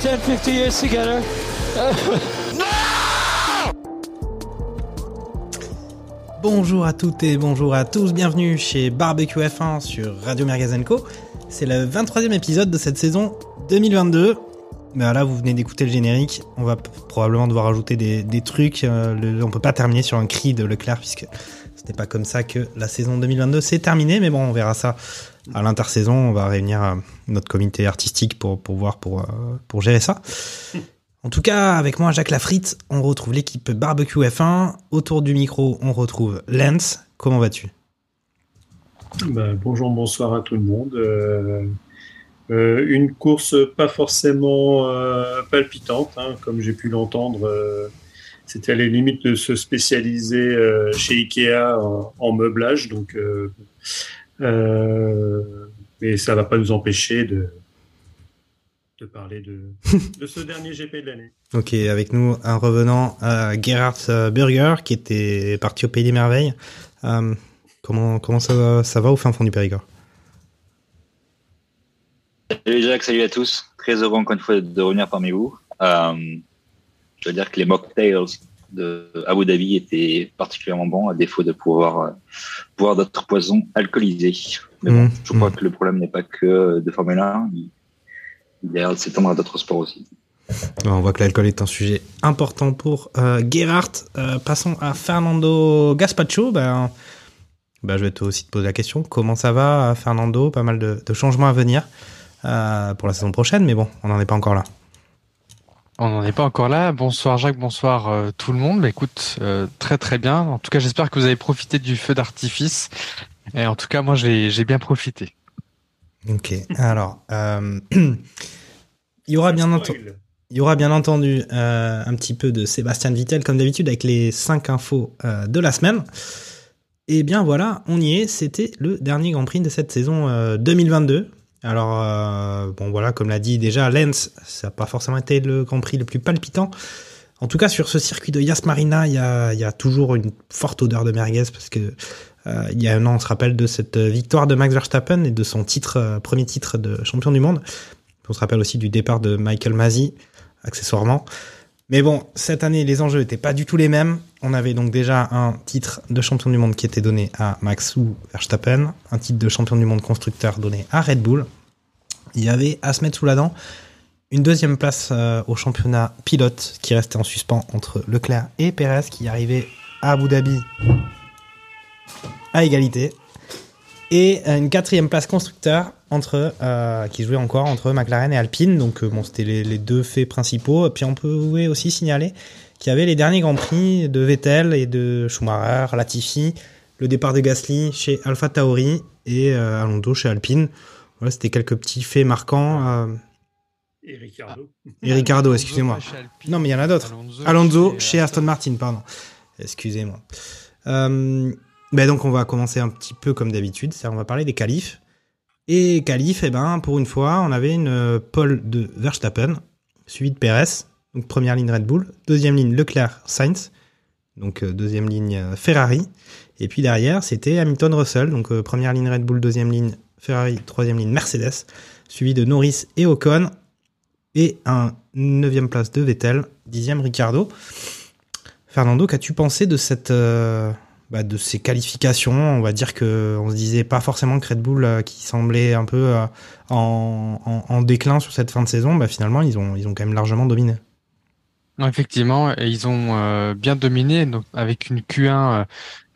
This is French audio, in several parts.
10, 50 years together? Bonjour à toutes et bonjour à tous, bienvenue chez Barbecue F1 sur Radio Mergazenco. C'est le 23e épisode de cette saison 2022. Ben là, vous venez d'écouter le générique. On va probablement devoir ajouter des, des trucs. Euh, le- on peut pas terminer sur un cri de Leclerc puisque c'était pas comme ça que la saison 2022 s'est terminée. Mais bon, on verra ça à l'intersaison. On va réunir euh, notre comité artistique pour, pour voir, pour, euh, pour gérer ça. En tout cas, avec moi, Jacques Lafritte, on retrouve l'équipe Barbecue F1. Autour du micro, on retrouve Lens. Comment vas-tu? Ben, bonjour, bonsoir à tout le monde. Euh, une course pas forcément palpitante, hein, comme j'ai pu l'entendre. Euh, C'était à la limite de se spécialiser euh, chez Ikea en, en meublage, donc, euh, euh, mais ça va pas nous empêcher de, de parler de, de ce dernier GP de l'année. Ok, avec nous un revenant, euh, Gerhard euh, Burger, qui était parti au Pays des Merveilles. Euh, comment comment ça, va- ça va au fin fond du Périgord? Salut Jacques, salut à tous. Très heureux encore une fois de revenir parmi vous. Euh, je veux dire que les mocktails de Abu Dhabi étaient particulièrement bons, à défaut de pouvoir euh, boire d'autres poisons alcoolisés. Mais bon, Mmh, je crois mmh. que le problème n'est pas que de Formule 1, il, il y a de s'étendre à d'autres sports aussi. On voit que l'alcool est un sujet important pour euh, Gerhard. Euh, passons à Fernando Gaspacho. Ben, ben, je vais te aussi te poser la question. Comment ça va, Fernando? Pas mal de, de changements à venir euh, pour la saison prochaine, mais bon, on n'en est pas encore là. On n'en est pas encore là. Bonsoir Jacques, bonsoir euh, tout le monde. Bah, écoute, euh, très très bien. En tout cas, j'espère que vous avez profité du feu d'artifice. Et en tout cas, moi, j'ai j'ai bien profité. Ok, alors, euh, il y aura bien entendu. Spoil. Il y aura bien entendu euh, un petit peu de Sébastien Vittel, comme d'habitude, avec les 5 infos euh, de la semaine. Et bien voilà, on y est. C'était le dernier Grand Prix de cette saison euh, 2022. Alors, euh, bon voilà, comme l'a dit déjà Lens, ça n'a pas forcément été le Grand Prix le plus palpitant. En tout cas, sur ce circuit de Yas Marina, il y a, toujours une forte odeur de merguez parce que euh, il y a un an, on se rappelle de cette victoire de Max Verstappen et de son titre, euh, premier titre de champion du monde. On se rappelle aussi du départ de Michael Masi, accessoirement. Mais bon, cette année, les enjeux n'étaient pas du tout les mêmes. On avait donc déjà un titre de champion du monde qui était donné à Max ou Verstappen, un titre de champion du monde constructeur donné à Red Bull. Il y avait à se mettre sous la dent une deuxième place euh, au championnat pilote qui restait en suspens entre Leclerc et Perez qui arrivait à Abu Dhabi à égalité. Et une quatrième place constructeur euh, qui jouait encore entre McLaren et Alpine. Donc euh, bon, c'était les, deux faits principaux. Puis on peut aussi signaler qu'il y avait les derniers grands prix de Vettel et de Schumacher, Latifi, le départ de Gasly chez Alpha Tauri et euh, Alonso chez Alpine. Voilà, c'était quelques petits faits marquants. euh, Et Ricardo. et Ricardo, Alonso excusez-moi. Non, mais il y en a d'autres. Alonso, Alonso chez chez Aston Martin, pardon. Excusez-moi. Euh, ben donc on va commencer un petit peu comme d'habitude, c'est-à-dire on va parler des qualifs. Et qualifs, eh ben pour une fois, on avait une euh, pole de Verstappen, suivi de Perez, donc première ligne Red Bull, deuxième ligne Leclerc Sainz, donc euh, deuxième ligne euh, Ferrari, et puis derrière c'était Hamilton Russell, donc euh, première ligne Red Bull, deuxième ligne Ferrari, troisième ligne Mercedes, suivi de Norris et Ocon, et un neuvième place de Vettel, dixième Ricardo. Fernando, qu'as-tu pensé de bah, ces qualifications? On va dire que on se disait pas forcément que Red Bull, qui semblait un peu en déclin sur cette fin de saison, bah, finalement ils ont ils ont quand même largement dominé. Effectivement, et ils ont euh, bien dominé donc avec une Q1 euh,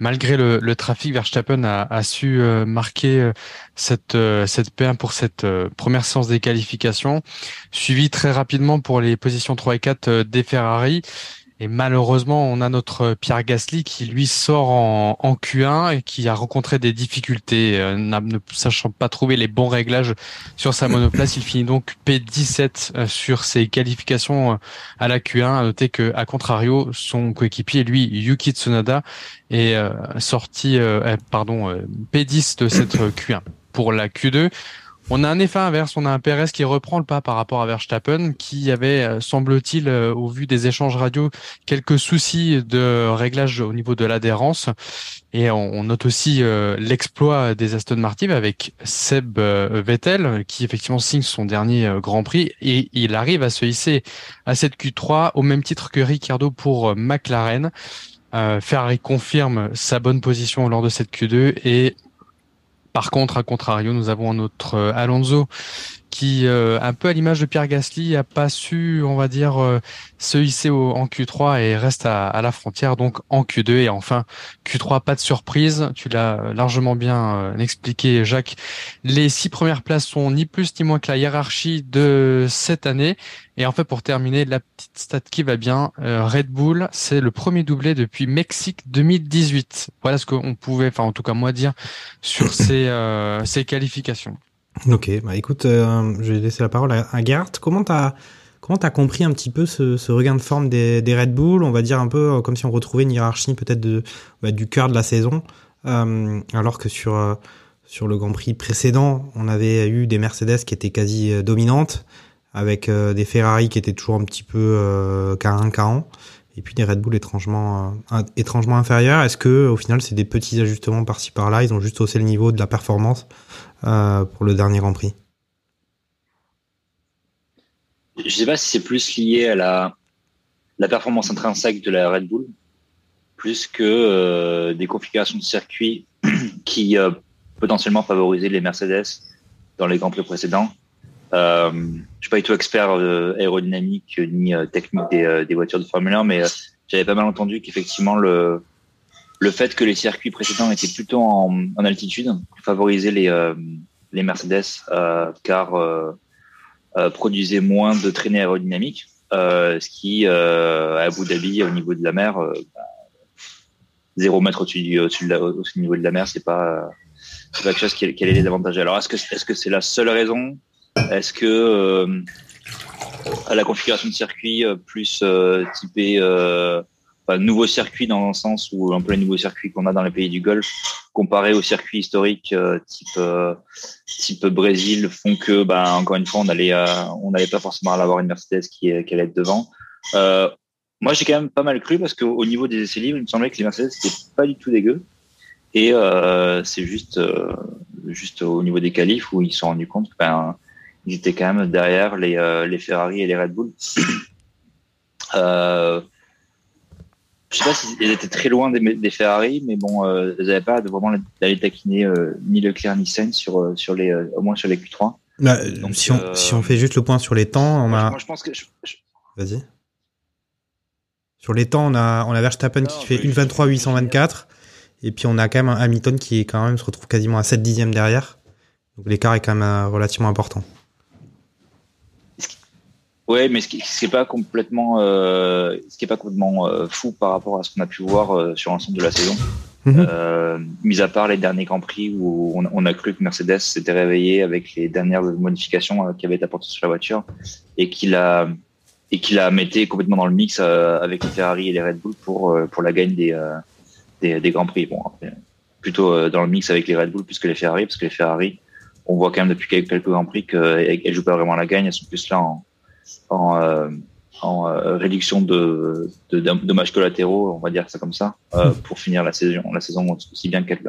malgré le, le trafic. Verstappen a, a su euh, marquer euh, cette euh, cette P1 pour cette euh, première séance des qualifications, suivi très rapidement pour les positions 3 et 4 euh, des Ferrari. Et malheureusement, on a notre Pierre Gasly qui lui sort en, en Q1 et qui a rencontré des difficultés, euh, ne sachant pas trouver les bons réglages sur sa monoplace. Il finit donc P17 euh, sur ses qualifications euh, à la Q1. À noter que, à contrario, son coéquipier, lui, Yuki Tsunoda, est sorti, pardon, P10 de cette Q1. Pour la Q2, on a un effet inverse, on a un Perez qui reprend le pas par rapport à Verstappen, qui avait, euh, semble-t-il, euh, au vu des échanges radio, quelques soucis de réglage au niveau de l'adhérence. Et on note aussi euh, l'exploit des Aston Martin avec Seb Vettel, qui effectivement signe son dernier Grand Prix, et il arrive à se hisser à cette Q3 au même titre que Ricciardo pour McLaren. Ferrari confirme sa bonne position lors de cette Q2 et par contre, à contrario, nous avons notre euh, Alonso qui, euh, un peu à l'image de Pierre Gasly, a pas su, on va dire, euh, se hisser en Q3 et reste à, la frontière, donc en Q2 et enfin Q3, pas de surprise. Tu l'as largement bien euh, expliqué, Jacques. Les six premières places sont ni plus ni moins que la hiérarchie de cette année. Et en fait, pour terminer, la petite stat qui va bien, Red Bull, c'est le premier doublé depuis Mexique 2018. Voilà ce qu'on pouvait, enfin en tout cas moi dire sur ces, ces qualifications. Ok, bah écoute, euh, je vais laisser la parole à, à. Comment t'as comment t'as compris un petit peu ce, ce regain de forme des, des, Red Bull? On va dire un peu euh, comme si on retrouvait une hiérarchie peut-être de bah, du cœur de la saison, euh, alors que sur euh, sur le Grand Prix précédent, on avait eu des Mercedes qui étaient quasi dominantes, avec des Ferrari qui étaient toujours un petit peu K1 K1, et puis des Red Bull étrangement étrangement inférieurs. Est-ce que au final c'est des petits ajustements par-ci par-là? Ils ont juste haussé le niveau de la performance euh, pour le dernier Grand Prix Je ne sais pas si c'est plus lié à la, performance intrinsèque de la Red Bull, plus que euh, des configurations de circuit qui euh, potentiellement favorisaient les Mercedes dans les Grands Prix précédents. Euh, je ne suis pas du tout expert aérodynamique ni technique des, voitures de Formule 1, mais j'avais pas mal entendu qu'effectivement le, le fait que les circuits précédents étaient plutôt en, altitude favorisait les, euh, les Mercedes euh, car euh, produisait moins de traînées aérodynamiques, ce qui à Abu Dhabi au niveau de la mer, bah, zéro mètre au-dessus du, au niveau de la mer, c'est pas pas quelque chose qui, qui allait les. Alors est-ce que c'est la seule raison? Est-ce que la configuration de circuit plus typé nouveau circuit dans le sens où un peu les nouveaux circuits qu'on a dans les pays du Golfe, comparé aux circuits historiques euh, type euh, type Brésil, font que, bah, encore une fois, on allait euh, on n'allait pas forcément avoir une Mercedes qui, qui allait être devant. moi, j'ai quand même pas mal cru parce qu'au niveau des essais libres, il me semblait que les Mercedes c'était pas du tout dégueu. Et c'est juste juste au niveau des qualifs où ils se sont rendus compte qu'ils ben, ils étaient quand même derrière les, les Ferrari et les Red Bull. Euh, je sais pas s'ils étaient très loin des, Ferrari, mais bon, euh, ils n'avaient pas de vraiment d'aller taquiner euh, ni Leclerc ni Sainz sur euh, sur les au moins sur les Q3. Bah, si on si on fait juste le point sur les temps, on a. Moi, je pense que. Vas-y. Sur les temps, on a on a Verstappen qui fait une 23 824 et puis on a quand même un Hamilton qui est quand même se retrouve quasiment à 7 dixièmes derrière. Donc l'écart est quand même relativement important. Ouais, mais ce qui, n'est pas complètement, euh, ce qui est pas complètement euh, fou par rapport à ce qu'on a pu voir euh, sur l'ensemble de la saison. Mhm. Euh, mis à part les derniers grands prix où on, on a cru que Mercedes s'était réveillé avec les dernières modifications euh, qui avaient été apportées sur la voiture et qu'il a et qu'il a metté complètement dans le mix avec les Ferrari et les Red Bull pour pour la gagne des des, des grands prix. Bon, plutôt dans le mix avec les Red Bull plus que les Ferrari parce que les Ferrari, on voit quand même depuis quelques grands prix qu'elles jouent pas vraiment la gagne, elles sont plus là en en, euh, en euh, réduction de, de, dommages collatéraux, on va dire ça comme ça, euh, hmm. pour finir la saison, la saison aussi bien qu'elle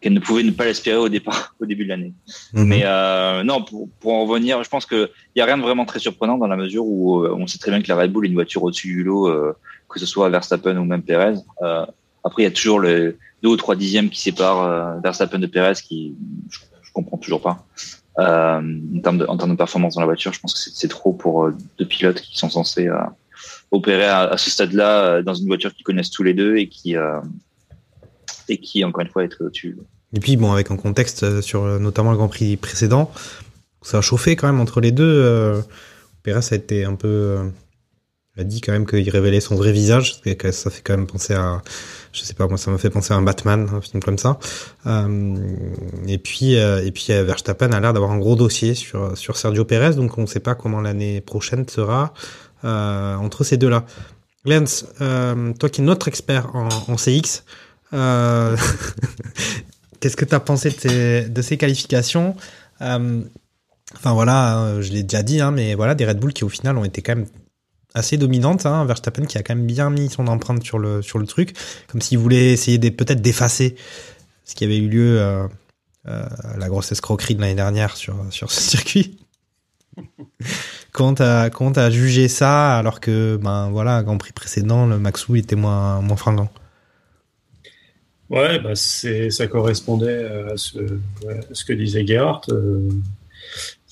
qu'elle ne pouvait ne pas l'espérer au départ, au début de l'année. Hmm. Mais euh, non, pour, pour en revenir, je pense qu'il n'y a rien de vraiment très surprenant dans la mesure où on sait très bien que la Red Bull est une voiture au-dessus du lot, que ce soit Verstappen ou même Perez. après, il y a toujours les deux ou trois dixièmes qui séparent Verstappen de Perez, qui je, je comprends toujours pas. Euh, en, termes de, en termes de performance dans la voiture, je pense que c'est trop pour euh, deux pilotes qui sont censés euh, opérer à, ce stade-là dans une voiture qu'ils connaissent tous les deux et qui et qui encore une fois être au-dessus. Et puis bon, avec un contexte sur notamment le Grand Prix précédent, ça a chauffé quand même entre les deux. Perez a été un peu a dit quand même qu'il révélait son vrai visage, ça fait quand même penser à, je sais pas moi, ça m'a fait penser à un Batman, un film comme ça. Euh, et puis euh, et puis euh, Verstappen a l'air d'avoir un gros dossier sur sur Sergio Perez, donc on ne sait pas comment l'année prochaine sera entre ces deux-là. Lance, euh, toi qui es notre expert en, CX, qu'est-ce que tu as pensé de ces, de ces qualifications? Enfin voilà, je l'ai déjà dit, hein, mais voilà, des Red Bull qui au final ont été quand même assez dominantes. Hein, Verstappen qui a quand même bien mis son empreinte sur le sur le truc, comme s'il voulait essayer peut-être d'effacer ce qui avait eu lieu, euh, euh, la grosse escroquerie de l'année dernière sur sur ce circuit. quand t'as quand jugé ça alors que ben voilà Grand Prix précédent le Maxou était moins moins fringant. Ouais, bah ça correspondait à ce, à ce que disait Gerhardt. Euh,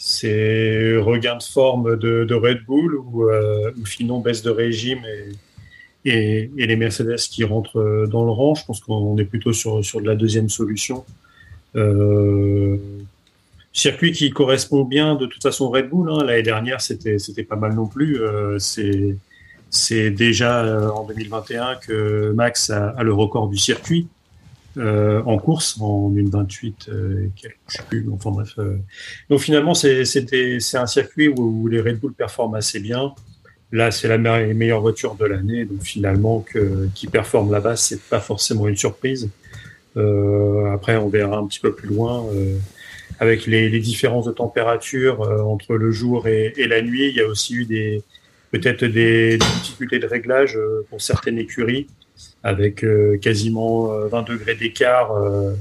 c'est regain de forme de, Red Bull ou, euh, ou sinon baisse de régime et, et, et, les Mercedes qui rentrent dans le rang. Je pense qu'on est plutôt sur, sur de la deuxième solution. Euh, circuit qui correspond bien de toute façon Red Bull. Hein. L'année dernière, c'était c'était pas mal non plus. Euh, c'est c'est déjà euh, en 2021 que Max a, a le record du circuit euh, en course en une 28 euh, je sais plus enfin bref euh. donc finalement c'est un circuit où, où, les Red Bull performent assez bien. Là c'est la me meilleure voiture de l'année donc finalement que qui performe là-bas c'est pas forcément une surprise. Euh, après on verra un petit peu plus loin euh, avec les, les, différences de température euh, entre le jour et, et, la nuit il y a aussi eu des peut-être des difficultés de réglage pour certaines écuries avec euh, quasiment 20 euh, degrés d'écart euh,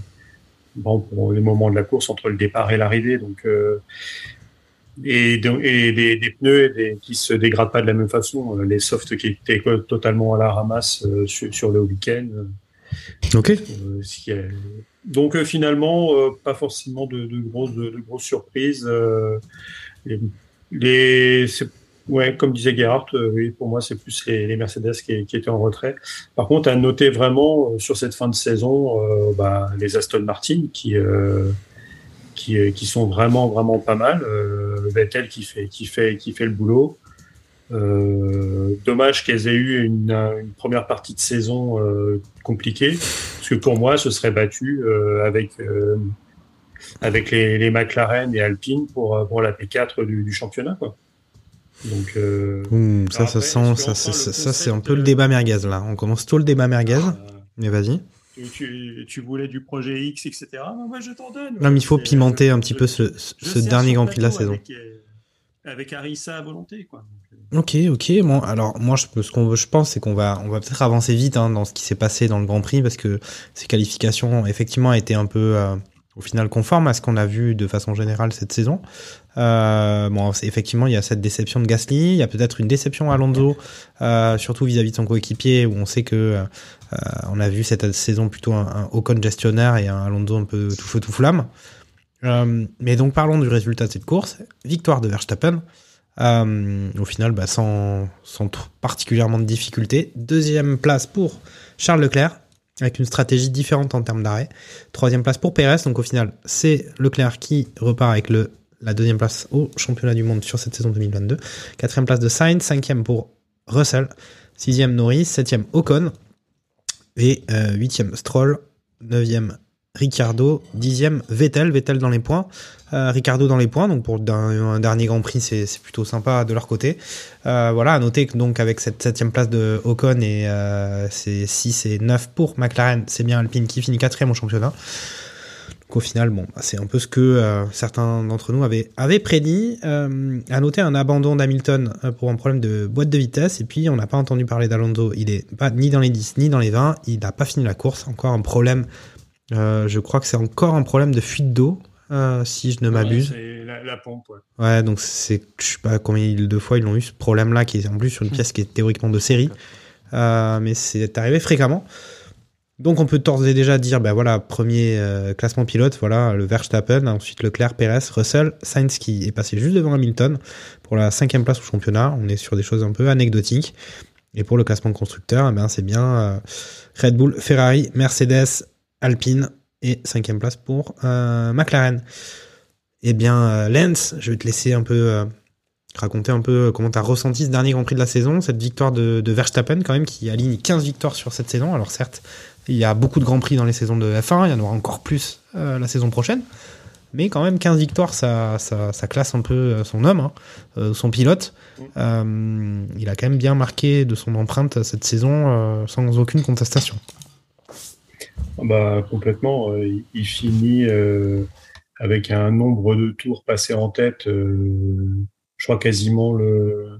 bon, pour les moments de la course entre le départ et l'arrivée. Donc, et, et des, des, pneus des, qui se dégradent pas de la même façon. Les softs qui étaient totalement à la ramasse sur, sur, le week-end. Ok. Donc finalement, pas forcément de, de, grosses, de, de grosses surprises. les, les Ouais, comme disait Gerhardt, euh, oui, pour moi, c'est plus les, Mercedes qui, étaient en retrait. Par contre, à noter vraiment euh, sur cette fin de saison, euh, bah, les Aston Martin qui, qui, qui sont vraiment, vraiment pas mal. Vettel qui fait, qui fait, qui fait le boulot. dommage qu'elles aient eu une, une, première partie de saison compliquée, parce que pour moi, ce serait battu avec avec les, les, McLaren et Alpine pour, pour la P4 du, du championnat. Quoi. Donc, euh, ça, ça sent, ça, ça, ça c'est un peu le débat merguez là. On commence tout le débat merguez. Euh, mais vas-y. Tu, tu, tu, voulais du projet X, etc. Non, moi, je t'en donne. Non, mais il faut pimenter un petit peu ce, ce dernier Grand Prix de la saison. Avec, avec Arissa à volonté, quoi. Ok, ok. Bon, alors moi, je, ce qu'on je pense, c'est qu'on va, on va peut-être avancer vite hein, dans ce qui s'est passé dans le Grand Prix parce que ces qualifications, effectivement, étaient un peu, euh, au final, conformes à ce qu'on a vu de façon générale cette saison. Euh, bon, effectivement, il y a cette déception de Gasly, il y a peut-être une déception à Alonso, euh, surtout vis-à-vis -vis de son coéquipier, où on sait que euh, on a vu cette saison plutôt un, un Ocon gestionnaire et un Alonso un peu tout feu tout flamme. Mais donc parlons du résultat de cette course, victoire de Verstappen. Au final, bah, sans, sans particulièrement de difficultés. Deuxième place pour Charles Leclerc, avec une stratégie différente en termes d'arrêt. Troisième place pour Perez, donc au final, c'est Leclerc qui repart avec la deuxième place au championnat du monde sur cette saison 2022. Quatrième place de Sainz, cinquième pour Russell, sixième Norris, septième Ocon. Et euh, huitième Stroll, neuvième Ricardo, dixième Vettel, Vettel dans les points, euh, Ricardo dans les points, donc pour un, dernier Grand Prix c'est plutôt sympa de leur côté. Euh, voilà, à noter que donc avec cette septième place de Ocon et euh, c'est 6 et 9 pour McLaren, c'est bien Alpine qui finit quatrième au championnat qu'au final, bon, bah, c'est un peu ce que euh, certains d'entre nous avaient, prédit. À noter un abandon d'Hamilton pour un problème de boîte de vitesse. Et puis, on n'a pas entendu parler d'Alonso. Il est pas ni dans les 10 ni dans les 20. Il n'a pas fini la course. Encore un problème. Euh, je crois que c'est encore un problème de fuite d'eau. Euh, si je ne m'abuse. Ouais, la, la, pompe, ouais. Ouais, donc c'est, je sais pas combien de fois ils l'ont eu ce problème-là, qui est en plus sur une pièce qui est théoriquement de série, euh, mais c'est arrivé fréquemment. Donc on peut d'ores et déjà dire, ben voilà, premier euh, classement pilote, voilà, le Verstappen, ensuite Leclerc, Perez, Russell, Sainz qui est passé juste devant Hamilton pour la cinquième place au championnat. On est sur des choses un peu anecdotiques. Et pour le classement constructeur, eh ben c'est bien euh, Red Bull, Ferrari, Mercedes, Alpine et cinquième place pour euh, McLaren. Eh bien, Lance, je vais te laisser un peu raconter un peu comment tu as ressenti ce dernier Grand Prix de la saison, cette victoire de, Verstappen quand même qui aligne 15 victoires sur cette saison. Alors certes, il y a beaucoup de Grands Prix dans les saisons de F1, il y en aura encore plus euh, la saison prochaine. Mais quand même 15 victoires, ça, classe un peu euh, son homme, hein, euh, son pilote. Euh, il a quand même bien marqué de son empreinte cette saison euh, sans aucune contestation. Bah, complètement. Il, il finit avec un nombre de tours passés en tête, je crois quasiment le,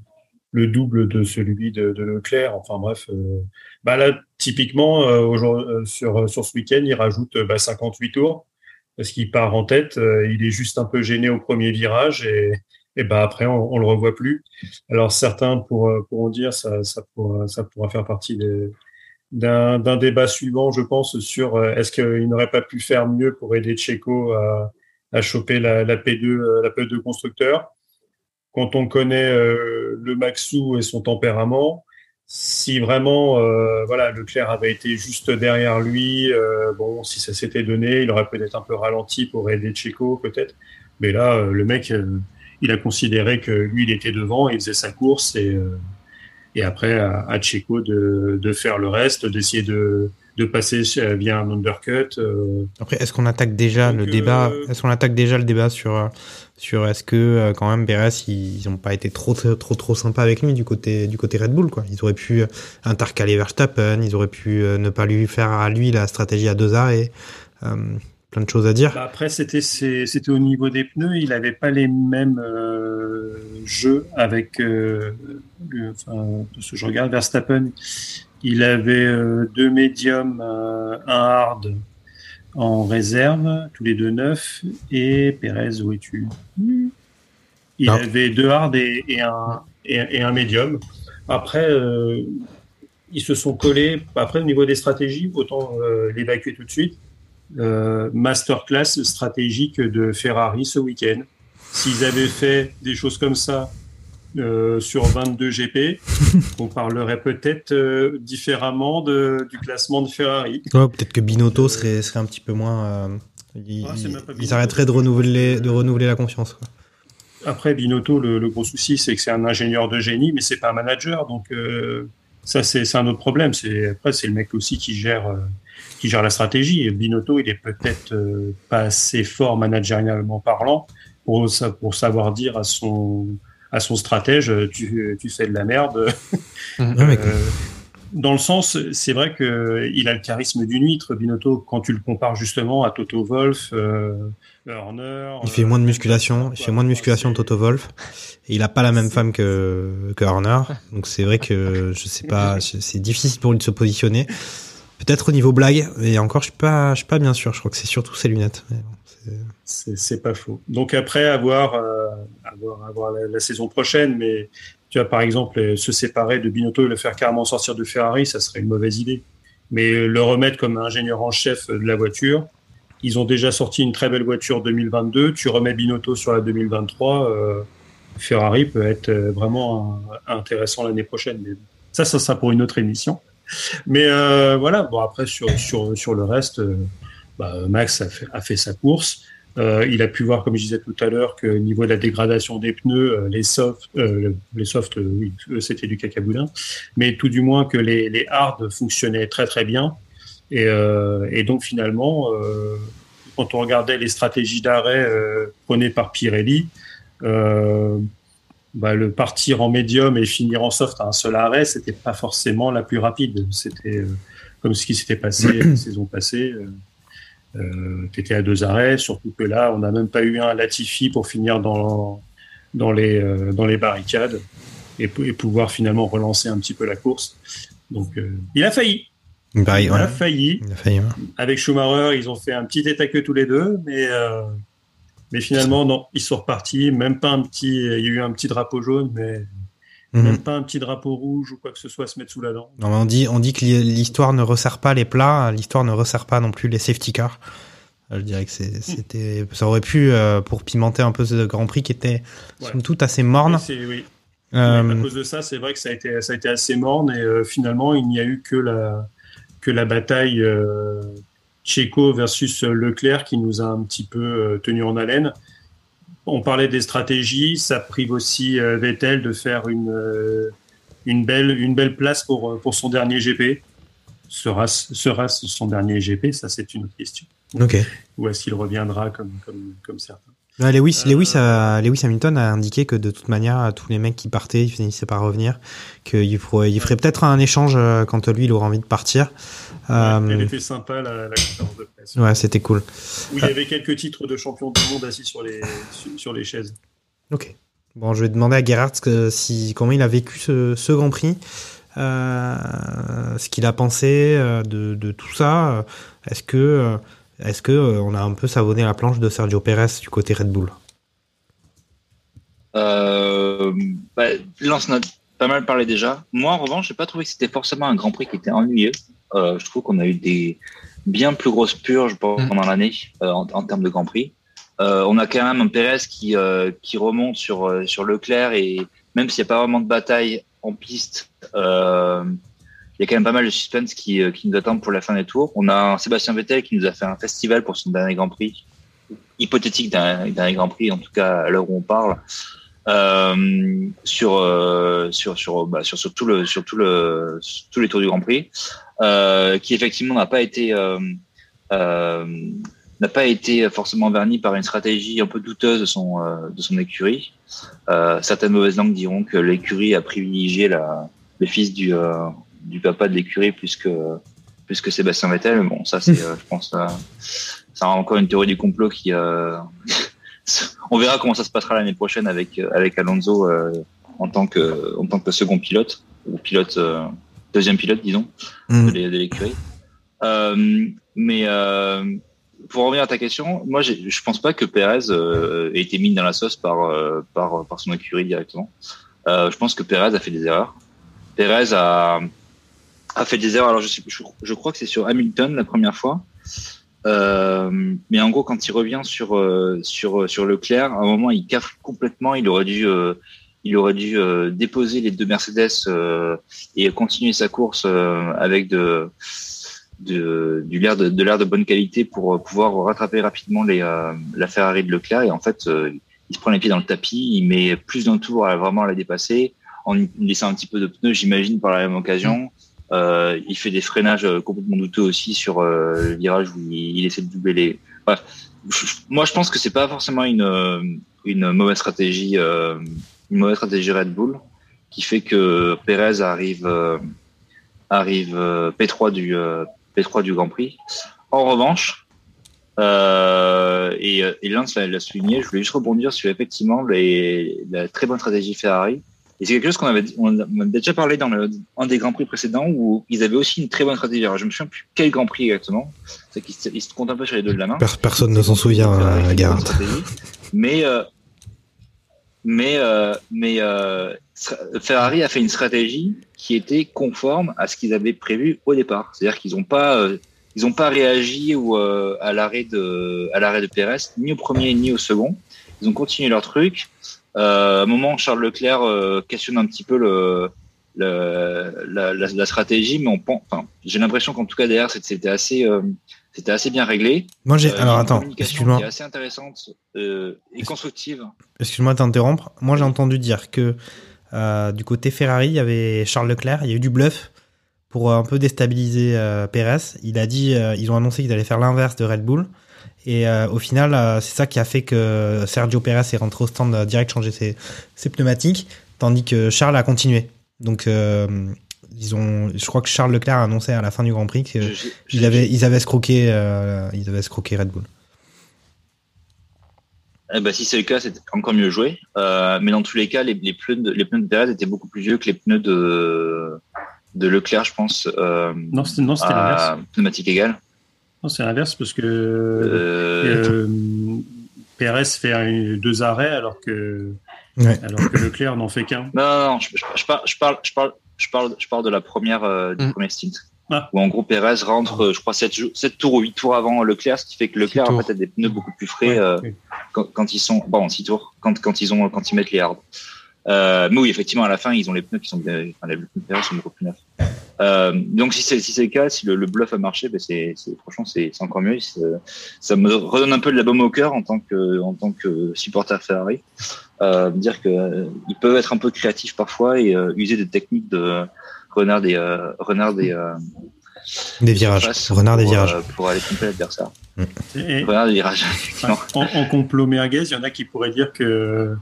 le double de celui de, de Leclerc. Enfin bref, bah là typiquement sur sur ce week-end, il rajoute bah, 58 tours parce qu'il part en tête. il est juste un peu gêné au premier virage et et ben après on, on le revoit plus. Alors certains pour, pourront dire ça, ça pourra, ça pourra faire partie des, d'un, débat suivant, je pense, sur euh, est-ce qu'il n'aurait pas pu faire mieux pour aider Checo à, à choper la, la P2, la P2 constructeur. Quand on connaît euh, le Maxou et son tempérament, si vraiment euh, voilà Leclerc avait été juste derrière lui, euh, bon si ça s'était donné, il aurait peut-être un peu ralenti pour aider Checo peut-être. Mais là, euh, le mec il a considéré que lui, il était devant, il faisait sa course et, euh, et après à, à Checo de, de, faire le reste, d'essayer de, de passer via un undercut. Euh. Après, est-ce qu'on attaque déjà Donc, le débat euh... Est-ce qu'on attaque déjà le débat sur sur est-ce que quand même Perez ils n'ont pas été trop trop trop trop sympas avec lui du côté du côté Red Bull quoi. Ils auraient pu intercaler Verstappen, ils auraient pu ne pas lui faire à lui la stratégie à deux arrêts. Euh, plein de choses à dire. Bah après, c'était c'était au niveau des pneus, il n'avait pas les mêmes euh, jeux avec. Euh, le, enfin, ce que je regarde, Verstappen, il avait euh, deux médiums, un hard en réserve, tous les deux neufs, et Perez, où es-tu? Il non. avait deux hard et, et, un, et, et, un médium. Après, ils se sont collés. Après, au niveau des stratégies, autant l'évacuer tout de suite euh, masterclass stratégique de Ferrari ce week-end. S'ils avaient fait des choses comme ça euh, sur 22 GP, on parlerait peut-être euh, différemment de, du classement de Ferrari. Ouais, peut-être que Binotto serait, serait un petit peu moins. Ils, ah, ils arrêteraient de renouveler, de renouveler la confiance. Quoi. Après, Binotto, le, le gros souci, c'est que c'est un ingénieur de génie, mais c'est pas un manager. Donc, ça, c'est un autre problème. Après, c'est le mec aussi qui gère qui gère la stratégie. Et Binotto, il est peut-être euh, pas assez fort managérialement parlant pour, pour savoir dire à son, à son stratège, tu, tu fais de la merde. euh, dans le sens, c'est vrai que il a le charisme d'une huître, Binotto, quand tu le compares justement à Toto Wolf, euh, Horner. Il fait moins de musculation, il fait moins de musculation Toto Wolf, et il a pas la même femme que, que Horner, donc c'est vrai que je sais pas, c'est difficile pour lui de se positionner. Peut-être au niveau blague, et encore, je suis pas, je suis pas bien sûr. Je crois que c'est surtout ses lunettes. C'est pas faux. Donc après, avoir, euh, avoir, avoir la, la, saison prochaine, mais tu vois, par exemple, se séparer de Binotto et le faire carrément sortir de Ferrari, ça serait une mauvaise idée. Mais le remettre comme ingénieur en chef de la voiture, ils ont déjà sorti une très belle voiture 2022. Tu remets Binotto sur la 2023, euh, Ferrari peut être vraiment intéressant l'année prochaine. Mais ça, ça sera pour une autre émission. Mais euh, voilà, bon après sur, sur, sur le reste, euh, bah, Max a fait, a fait, sa course. Euh, il a pu voir, comme je disais tout à l'heure, que au niveau de la dégradation des pneus, euh, les softs, euh, les softs, oui, c'était du cacaboudin, mais tout du moins que les, les hards fonctionnaient très très bien. Et, et donc finalement, quand on regardait les stratégies d'arrêt prônées par Pirelli, bah, le partir en médium et finir en soft à un seul arrêt, c'était pas forcément la plus rapide. C'était comme ce qui s'était passé la saison passée. Euh, euh, tu étais à deux arrêts, surtout que là, on n'a même pas eu un Latifi pour finir dans, dans, les, euh, dans les barricades et, et, pouvoir finalement relancer un petit peu la course. Donc, euh, il a failli. Bah, il, ouais. a failli. il a failli. Ouais. Avec Schumacher, ils ont fait un petit état que tous les deux, mais mais finalement, non, ils sont repartis. Même pas un petit. Il y a eu un petit drapeau jaune, mais mmh. même pas un petit drapeau rouge ou quoi que ce soit à se mettre sous la dent. Non, on dit, on dit que l'histoire ne resserre pas les plats, l'histoire ne resserre pas non plus les safety cars. Je dirais que c'était, ça aurait pu euh, pour pimenter un peu ce Grand Prix qui était ouais. somme toute assez morne. Oui. Euh... à cause de ça, c'est vrai que ça a été, ça a été assez morne et euh, finalement, il n'y a eu que la, que la bataille euh, Checo versus Leclerc qui nous a un petit peu tenu en haleine. On parlait des stratégies, ça prive aussi euh, Vettel de faire une, euh, une, belle, une belle place pour, euh, pour son dernier GP. Sera, sera son dernier GP Ça, c'est une autre question. Ok. Ou est-ce qu'il reviendra comme, comme, comme certains? Ouais, Lewis, Lewis, a- Lewis Hamilton a indiqué que de toute manière, tous les mecs qui partaient, ils finissaient par revenir, qu'il ferait, il ferait peut-être un échange quand lui, il aura envie de partir. Euh, Elle était sympa, la, la conférence de presse. ouais, c'était cool. Où il y avait quelques titres de champion du monde assis sur les, sur, sur les chaises. Ok. Bon, je vais demander à Gerhard si, comment il a vécu ce, ce Grand Prix, euh, ce qu'il a pensé euh, de, de tout ça. Est-ce que, euh, est-ce que euh, on a un peu savonné la planche de Sergio Pérez du côté Red Bull? Euh, bah, Lance en a pas mal parlé déjà. Moi, en revanche, j'ai pas trouvé que c'était forcément un Grand Prix qui était ennuyeux. Euh, je trouve qu'on a eu des bien plus grosses purges pendant l'année euh, en, en termes de Grand Prix. Euh, on a quand même un Pérez qui euh, qui remonte sur sur Leclerc et même s'il n'y a pas vraiment de bataille en piste, euh, il y a quand même pas mal de suspense qui, euh, qui nous attendent pour la fin des tours. On a un Sébastien Vettel qui nous a fait un festival pour son dernier Grand Prix, hypothétique d'un dernier Grand Prix, en tout cas à l'heure où on parle, euh, sur, euh, sur, sur, bah, sur, sur, tout le, sur tout le, sur tous les tours du Grand Prix, euh, qui effectivement n'a pas été, euh, euh, n'a pas été forcément verni par une stratégie un peu douteuse de son, euh, de son écurie. Euh, certaines mauvaises langues diront que l'écurie a privilégié la, le fils du, euh, du papa de l'écurie plus que, plus que Sébastien Vettel. Bon, ça, c'est, euh, je pense, euh, c'est encore une théorie du complot qui, euh, on verra comment ça se passera l'année prochaine avec, euh, avec Alonso euh, en tant que, en tant que second pilote ou pilote, euh, deuxième pilote, disons, Mm. de l'é- de l'écurie. Euh, mais pour revenir à ta question, moi, je pense pas que Perez ait été mis dans la sauce par, par, par son écurie directement. Je pense que Perez a fait des erreurs. Perez a, a fait des erreurs. Alors, je, sais, je, je crois que c'est sur Hamilton la première fois. Euh, mais en gros, quand il revient sur euh, sur sur Leclerc, à un moment, il caffe complètement. Il aurait dû euh, il aurait dû euh, déposer les deux Mercedes euh, et continuer sa course euh, avec de de du l'air de, de l'air de bonne qualité pour euh, pouvoir rattraper rapidement les euh, la Ferrari de Leclerc. Et en fait, euh, il se prend les pieds dans le tapis. Il met plus d'un tour à vraiment la dépasser en laissant un petit peu de pneus, j'imagine, par la même occasion. Euh, il fait des freinages euh, complètement douteux aussi sur euh, le virage où il, essaie de doubler les. Bref, moi je pense que c'est pas forcément une euh, une mauvaise stratégie euh, une mauvaise stratégie Red Bull qui fait que Perez arrive euh, arrive euh, P3 du euh, P3 du Grand Prix. En revanche, et, et Lance l'a l'a souligné, je voulais juste rebondir sur effectivement les, la très bonne stratégie Ferrari. Et c'est quelque chose qu'on avait, on on déjà parlé dans le, un des Grands Prix précédents où ils avaient aussi une très bonne stratégie. Alors, je me souviens plus quel Grand Prix exactement. C'est qu'ils se, se comptent un peu sur les deux de la main. Per- Personne ne s'en souvient, Ferrari euh. Mais, euh, mais, euh, mais euh, Stra- Ferrari a fait une stratégie qui était conforme à ce qu'ils avaient prévu au départ. C'est-à-dire qu'ils n'ont pas, ils ont pas réagi ou, à l'arrêt de, à l'arrêt de Pérez, ni au premier ni au second. Ils ont continué leur truc. Euh, à un moment, Charles Leclerc euh, questionne un petit peu le, le, la, la, la stratégie, mais on pense, enfin, j'ai l'impression qu'en tout cas derrière, c'était assez, euh, c'était assez bien réglé. Moi, j'ai- Euh, alors, attends, excuse-moi. assez intéressante euh, et constructive. Excuse-moi de t'interrompre. Moi, j'ai entendu dire que euh, du côté Ferrari, il y avait Charles Leclerc, il y a eu du bluff pour un peu déstabiliser Pérez. Il a dit, ils ont annoncé qu'ils allaient faire l'inverse de Red Bull. Et euh, au final, euh, c'est ça qui a fait que Sergio Pérez est rentré au stand euh, direct changer ses, ses pneumatiques, tandis que Charles a continué. Donc, euh, ils ont, je crois que Charles Leclerc a annoncé à la fin du Grand Prix qu'ils avaient, ils avaient escroqué, euh, ils avaient escroqué Red Bull. Eh ben, si c'est le cas, c'est encore mieux joué. Euh, mais dans tous les cas, les, les pneus de, les pneus de Perez étaient beaucoup plus vieux que les pneus de, de Leclerc, je pense. Euh, Non, c'était non, c'était à l'inverse. pneumatique égale. Non, c'est l'inverse parce que Euh, euh, Pérez fait un- deux arrêts alors que, Ouais. alors que Leclerc n'en fait qu'un. Non, non, non, je, je- je parle, je parle, je parle, je parle, je parle de la première, euh, du Mm. premier stint. Ah. Où en gros Perez rentre, euh, je crois, 7, tours ou 8 tours avant Leclerc, ce qui fait que Leclerc en fait a des pneus beaucoup plus frais Ouais, euh, oui. quand, quand ils sont, bon, 6 tours, quand, quand ils ont, quand ils mettent les hards. Euh, mais oui, effectivement, à la fin, ils ont les pneus qui sont, bien- enfin, les pneus sont beaucoup plus neufs. Euh, donc si c'est si c'est le cas, si le, le bluff a marché, ben c'est c'est- franchement c'est c'est encore mieux. Ça me redonne un peu de la baume au cœur en tant que en tant que supporter Ferrari, euh, dire que euh, ils peuvent être un peu créatifs parfois et euh, user des techniques de renard des euh, renard des euh, Des virages. Renard des pour, virages. euh, pour aller tromper l'adversaire. Renard des virages. effectivement. en, en complot merguez, il y en a qui pourraient dire que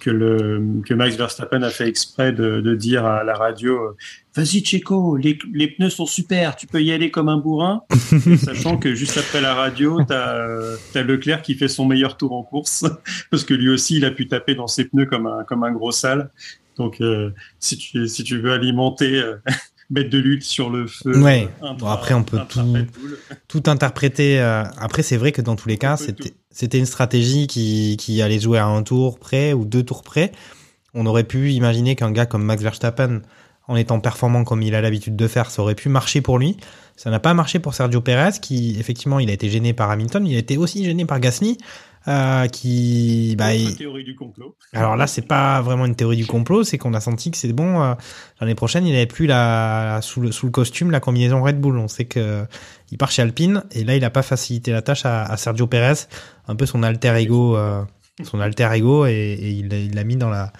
que le que Max Verstappen a fait exprès de, de dire à la radio vas-y Checo les, les pneus sont super tu peux y aller comme un bourrin sachant que juste après la radio euh, t'as Leclerc qui fait son meilleur tour en course parce que lui aussi il a pu taper dans ses pneus comme un comme un gros sale. Donc euh, si tu si tu veux alimenter euh, mettre de l'huile sur le feu Ouais. euh, Bon, après, on peut tout- tout interpréter. euh, Après, c'est vrai que dans tous les cas, c'était une stratégie qui, qui allait jouer à un tour près ou deux tours près. On aurait pu imaginer qu'un gars comme Max Verstappen, en étant performant comme il a l'habitude de faire, ça aurait pu marcher pour lui. Ça n'a pas marché pour Sergio Perez, qui effectivement, il a été gêné par Hamilton, il a été aussi gêné par Gasly, euh, qui, bah, il- théorie du complot alors là, c'est pas vraiment une théorie du complot, c'est qu'on a senti que c'est bon. euh, L'année prochaine, il avait plus la sous le, sous le costume la combinaison Red Bull. On sait que il part chez Alpine et là, il a pas facilité la tâche à, à Sergio Perez, un peu son alter ego, euh, son alter ego, et, et il l'a- mis dans la.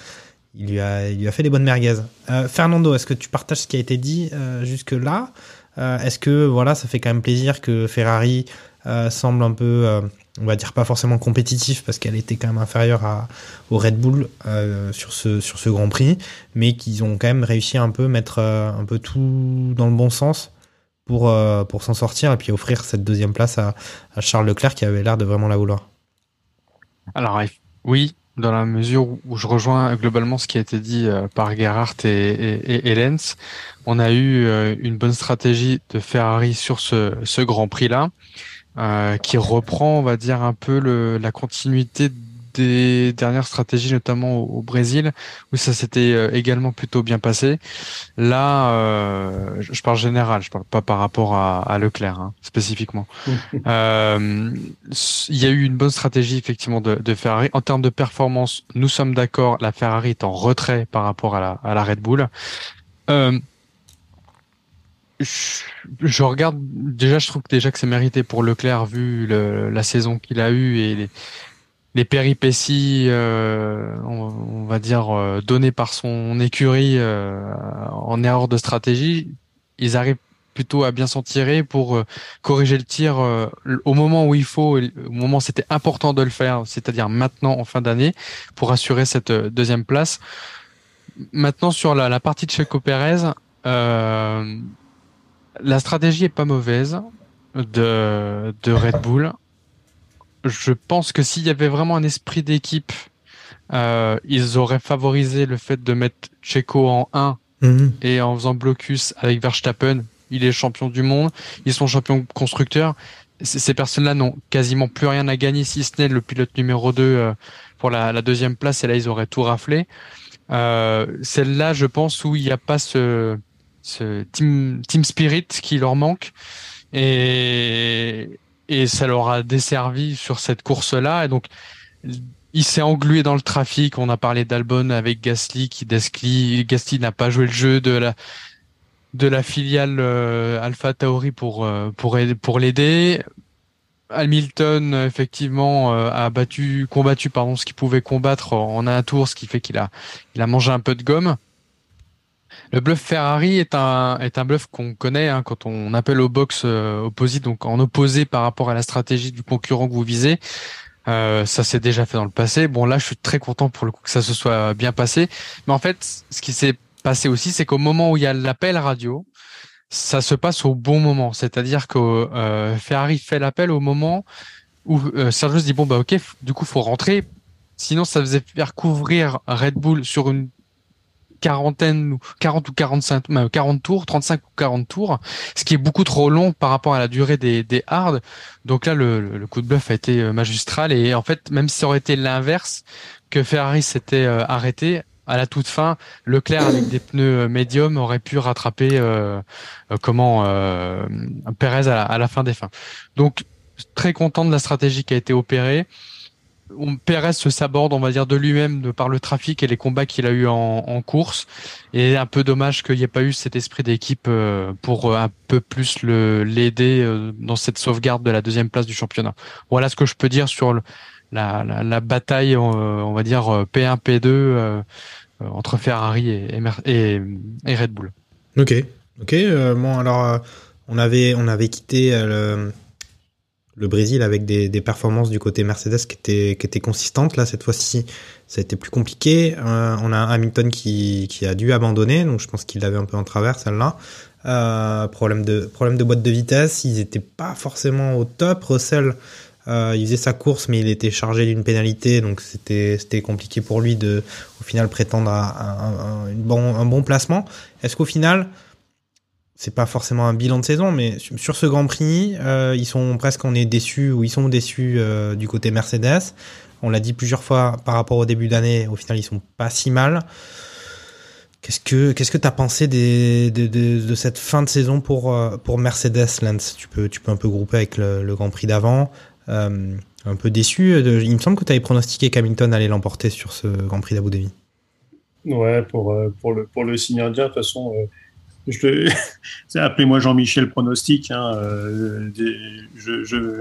Il lui a, il lui a fait des bonnes merguez. Euh, Fernando, est-ce que tu partages ce qui a été dit euh, jusque là Est-ce que voilà, ça fait quand même plaisir que Ferrari euh, semble un peu, euh, on va dire pas forcément compétitif parce qu'elle était quand même inférieure à, au Red Bull euh, sur ce sur ce Grand Prix, mais qu'ils ont quand même réussi un peu mettre euh, un peu tout dans le bon sens pour euh, pour s'en sortir et puis offrir cette deuxième place à, à Charles Leclerc qui avait l'air de vraiment la vouloir. Alors oui, dans la mesure où- je rejoins globalement ce qui a été dit euh, par Gerhardt et, et, et- on a eu euh, une bonne stratégie de Ferrari sur ce, ce Grand Prix-là, qui reprend, on va dire, un peu le, la continuité des dernières stratégies, notamment au, au Brésil, où ça s'était euh, également plutôt bien passé. Là, euh, je je parle général, je parle pas par rapport à, à Leclerc hein, spécifiquement. Euh, il y a eu une bonne stratégie effectivement de, de Ferrari en termes de performance. Nous sommes d'accord, la Ferrari est en retrait par rapport à la, à la Red Bull. Euh, je, regarde déjà, je trouve déjà que c'est mérité pour Leclerc vu le- la saison qu'il a eue et les, les péripéties, euh, on, va dire euh, données par son écurie euh, en erreur de stratégie. Ils arrivent plutôt à bien s'en tirer pour euh, corriger le tir euh, au moment où il faut, au moment où c'était important de le faire, c'est-à-dire maintenant en fin d'année, pour assurer cette euh, deuxième place. Maintenant sur la, la partie de Checo Pérez, euh, la stratégie est pas mauvaise de, de Red Bull. Je pense que s'il y avait vraiment un esprit d'équipe, euh, ils auraient favorisé le fait de mettre Checo en 1 Mhm. et en faisant blocus avec Verstappen, il est champion du monde, ils sont champions constructeurs. Ces personnes-là n'ont quasiment plus rien à gagner si ce n'est le pilote numéro 2 euh, pour la, la deuxième place et là ils auraient tout raflé. Euh, c'est là, je pense, où il n'y a pas ce, ce team, team spirit qui leur manque et, et ça leur a desservi sur cette course-là et donc il s'est englué dans le trafic. On a parlé d'Albon avec Gasly, qui Gasly, Gasly n'a pas joué le jeu de la de la filiale euh, Alpha Tauri pour euh, pour pour l'aider. Hamilton effectivement euh, a battu combattu pardon ce qu'il pouvait combattre en un tour, ce qui fait qu'il a il a mangé un peu de gomme. Le bluff Ferrari est un est un bluff qu'on connaît hein, quand on appelle au box euh, opposé donc en opposé par rapport à la stratégie du concurrent que vous visez. Euh, ça s'est déjà fait dans le passé. Bon, là, je suis très content pour le coup que ça se soit bien passé. Mais en fait, ce qui s'est passé aussi, c'est qu'au moment où il y a l'appel radio, ça se passe au bon moment. C'est-à-dire que euh, Ferrari fait l'appel au moment où euh, Sergio se dit bon bah ok, du coup faut rentrer. Sinon, ça faisait faire couvrir Red Bull sur une quarantaine ou 40 ou 45 euh, 40 tours 35 ou 40 tours ce qui est beaucoup trop long par rapport à la durée des, des hards. Donc là le, le- coup de bluff a été euh, magistral. Et en fait même si ça aurait été l'inverse que Ferrari s'était euh, arrêté à la toute fin Leclerc avec des pneus euh, médiums aurait pu rattraper euh, euh, comment euh, Perez à la, à la fin des fins. Donc très content de la stratégie qui a été opérée on, Perez se saborde, on va dire, de lui-même par le trafic et les combats qu'il a eu en, en, course. Et un peu dommage qu'il n'y ait pas eu cet esprit d'équipe euh, pour un peu plus l'aider euh, dans cette sauvegarde de la deuxième place du championnat. Voilà ce que je peux dire sur la, la, bataille, on va dire P1, P2 entre Ferrari et, et, et, Red Bull. Ok, ok. bon, alors on avait on avait quitté le le Brésil avec des, des, performances du côté Mercedes qui étaient, qui étaient consistantes. Là, cette fois-ci, ça a été plus compliqué. Euh, on a Hamilton qui, qui a dû abandonner, donc je pense qu'il avait un peu en travers celle-là. Euh, problème de problème de boîte de vitesse, ils étaient pas forcément au top. Russell, euh, il faisait sa course, mais il était chargé d'une pénalité, donc c'était compliqué pour lui de, au final, prétendre à, bon, un bon placement. Est-ce qu'au final, c'est pas forcément un bilan de saison, mais sur ce Grand Prix, euh, ils sont presque on est déçus ou ils sont déçus euh, du côté Mercedes. On l'a dit plusieurs fois par rapport au début d'année, au final ils sont pas si mal. Qu'est-ce que qu'est-ce que t'as pensé de, de, cette fin de saison pour euh, pour Mercedes, Lance? Tu peux tu peux un peu grouper avec le, Grand Prix d'avant. Un peu déçu. Il me semble que tu avais pronostiqué qu'Hamilton allait l'emporter sur ce Grand Prix d'Abu Dhabi. Ouais, pour pour le pour le signe indien, de toute façon je appelez-moi Jean-Michel pronostic. Hein, euh, je, je,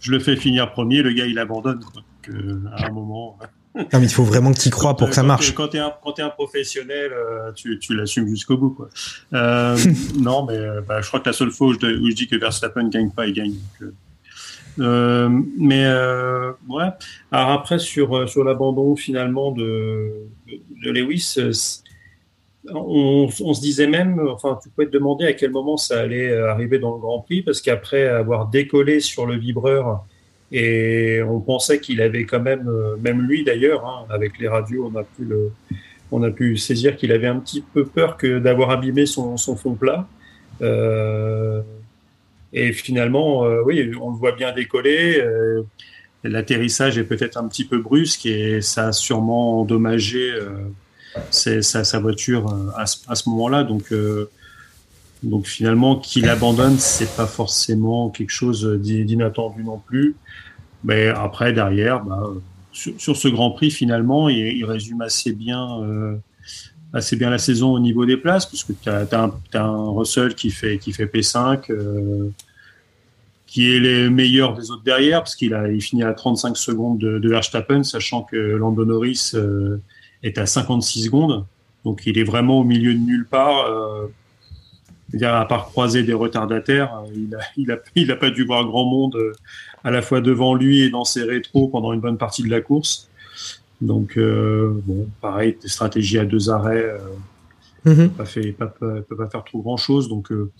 je, le fais finir premier, le gars il abandonne. Euh, à un moment. Non, mais il faut vraiment que tu y crois pour que ça marche. Quand tu es, es, un professionnel, euh, tu, tu l'assumes jusqu'au bout. Quoi. Euh, non, mais bah, je crois que la seule fois où je, où je dis que Verstappen ne gagne pas, il gagne. Donc, euh, mais euh, ouais. Alors après sur sur l'abandon finalement de, de Lewis, on, se disait même, enfin, tu peux te demander à quel moment ça allait arriver dans le Grand Prix, parce qu'après avoir décollé sur le vibreur, et on pensait qu'il avait quand même, même lui d'ailleurs, hein, avec les radios, on a pu le, on a pu saisir qu'il avait un petit peu peur que d'avoir abîmé son, son, fond plat. Euh, et finalement, euh, oui, on le voit bien décoller. Euh, L'atterrissage est peut-être un petit peu brusque et ça a sûrement endommagé euh, sa, sa, voiture euh, à ce, moment-là. Donc, euh, donc finalement, qu'il abandonne, c'est pas forcément quelque chose d'inattendu non plus. Mais après, derrière, bah, sur, ce Grand Prix, finalement, il, résume assez bien, euh, assez bien la saison au niveau des places, puisque tu as, un, Russell qui fait, qui fait P5, euh, qui est les meilleurs des autres derrière, parce qu'il a il finit à 35 secondes de, Verstappen, sachant que Lando Norris est à 56 secondes. Donc il est vraiment au milieu de nulle part. Euh, à part croiser des retardataires, euh, il a, il, a, il a pas dû voir grand monde euh, à la fois devant lui et dans ses rétros pendant une bonne partie de la course. Donc euh, bon, pareil, des stratégies à deux arrêts, euh, mm -hmm. pas fait, pas, pas, peut pas faire trop grand chose. Donc euh,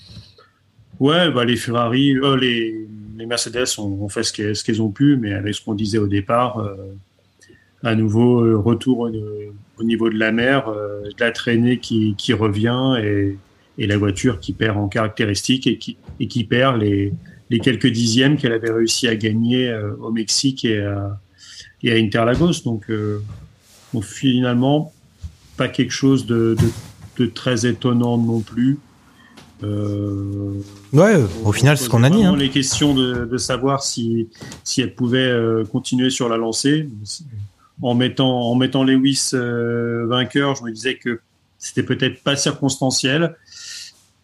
ouais, bah les Ferrari, les, les Mercedes ont, ont fait ce qu'elles qu ont pu, mais avec ce qu'on disait au départ à nouveau euh, retour au, au, niveau de la mer, euh, de la traînée qui, qui revient et, et, la voiture qui perd en caractéristiques et qui, et qui perd les, les quelques dixièmes qu'elle avait réussi à gagner euh, au Mexique et à, et à Interlagos. Donc, euh, donc, finalement, pas quelque chose de, de, de très étonnant non plus. Euh, ouais, au final, c'est ce qu'on a dit. Hein. Les questions de, de savoir si, si elle pouvait euh, continuer sur la lancée en mettant en mettant Lewis euh, vainqueur, je me disais que c'était peut-être pas circonstanciel.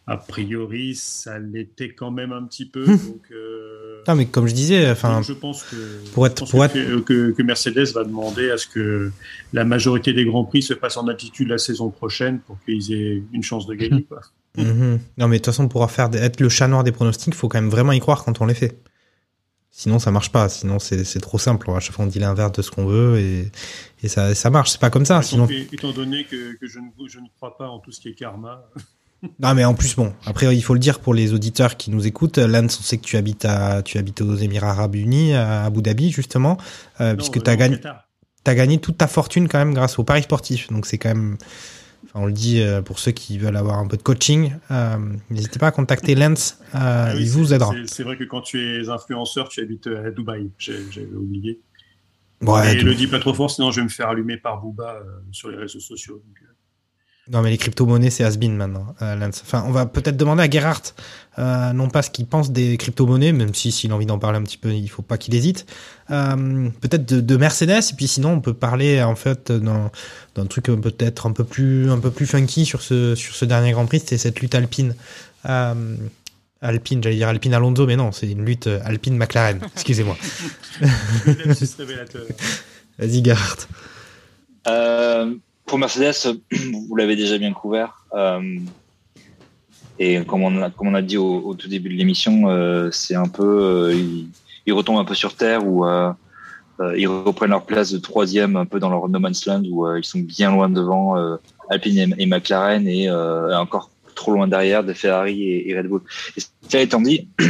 A priori, ça l'était quand même un petit peu. Donc, euh, non, mais comme je disais, enfin, je pense que pour être, pour que, être... Que, que, Mercedes va demander à ce que la majorité des grands prix se passent en altitude la saison prochaine pour qu'ils aient une chance de gagner. Quoi. Mmh. Non, mais de toute façon, pour faire être le chat noir des pronostics, il faut quand même vraiment y croire quand on les fait. Sinon, ça marche pas. Sinon, c'est trop simple. À chaque fois, on dit l'inverse de ce qu'on veut et, et ça, ça marche. C'est pas comme ça. Sinon... Étant donné que, que je, ne, je, ne, crois pas en tout ce qui est karma. non, mais en plus, bon. Après, il faut le dire pour les auditeurs qui nous écoutent. Lance, on sait que tu habites à, tu habites aux Émirats Arabes Unis, à Abu Dhabi, justement, euh, non, puisque tu as gagné, as gagné toute ta fortune quand même grâce au paris sportif. Donc, c'est quand même, on le dit euh, pour ceux qui veulent avoir un peu de coaching, euh, n'hésitez pas à contacter Lens, euh, ah oui, il vous aidera. C'est vrai que quand tu es influenceur, tu habites à Dubaï, j'avais oublié. Ouais, Et le dis pas trop fort, sinon je vais me faire allumer par Booba sur les réseaux sociaux. Donc, Non, mais les crypto-monnaies, c'est has maintenant. Euh, Lance. Enfin, on va peut-être demander à Gerhardt, euh, non pas ce qu'il pense des crypto-monnaies, même si s'il a envie d'en parler un petit peu, il faut pas qu'il hésite. Euh, peut-être de, de, Mercedes, et puis sinon, on peut parler en fait d'un, d'un truc peut-être un peu plus un peu plus funky sur ce sur ce dernier Grand Prix, c'était cette lutte alpine. Euh, Alpine, j'allais dire Alpine Alonso, mais non, c'est une lutte Alpine McLaren. Excusez-moi. Vas-y, Gerhardt. Euh, pour Mercedes, vous l'avez déjà bien couvert. Euh, et comme on a, comme on a dit au, au tout début de l'émission, euh, c'est un peu, euh, ils, ils, retombent un peu sur terre ou euh, euh, ils reprennent leur place de troisième un peu dans leur no man's land où ils sont bien loin devant Alpine et, et, McLaren et encore trop loin derrière de Ferrari et, et Red Bull. Et ça étant dit,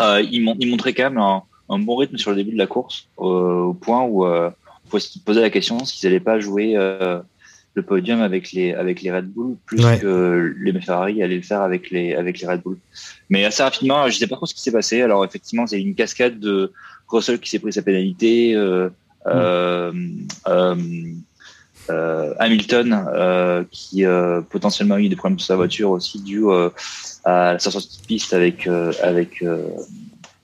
ils, ils montraient quand même un, un, bon rythme sur le début de la course au point où faut se poser la question s'ils n'allaient pas jouer euh, le podium avec les avec les Red Bull plus ouais. que les Ferrari allaient le faire avec les avec les Red Bull. Mais assez rapidement, je sais pas trop ce qui s'est passé. Alors effectivement, c'est une cascade de Russell qui s'est pris sa pénalité, euh, mmh. euh, Hamilton qui potentiellement a eu des problèmes sur sa voiture aussi dû à sa sortie de piste avec avec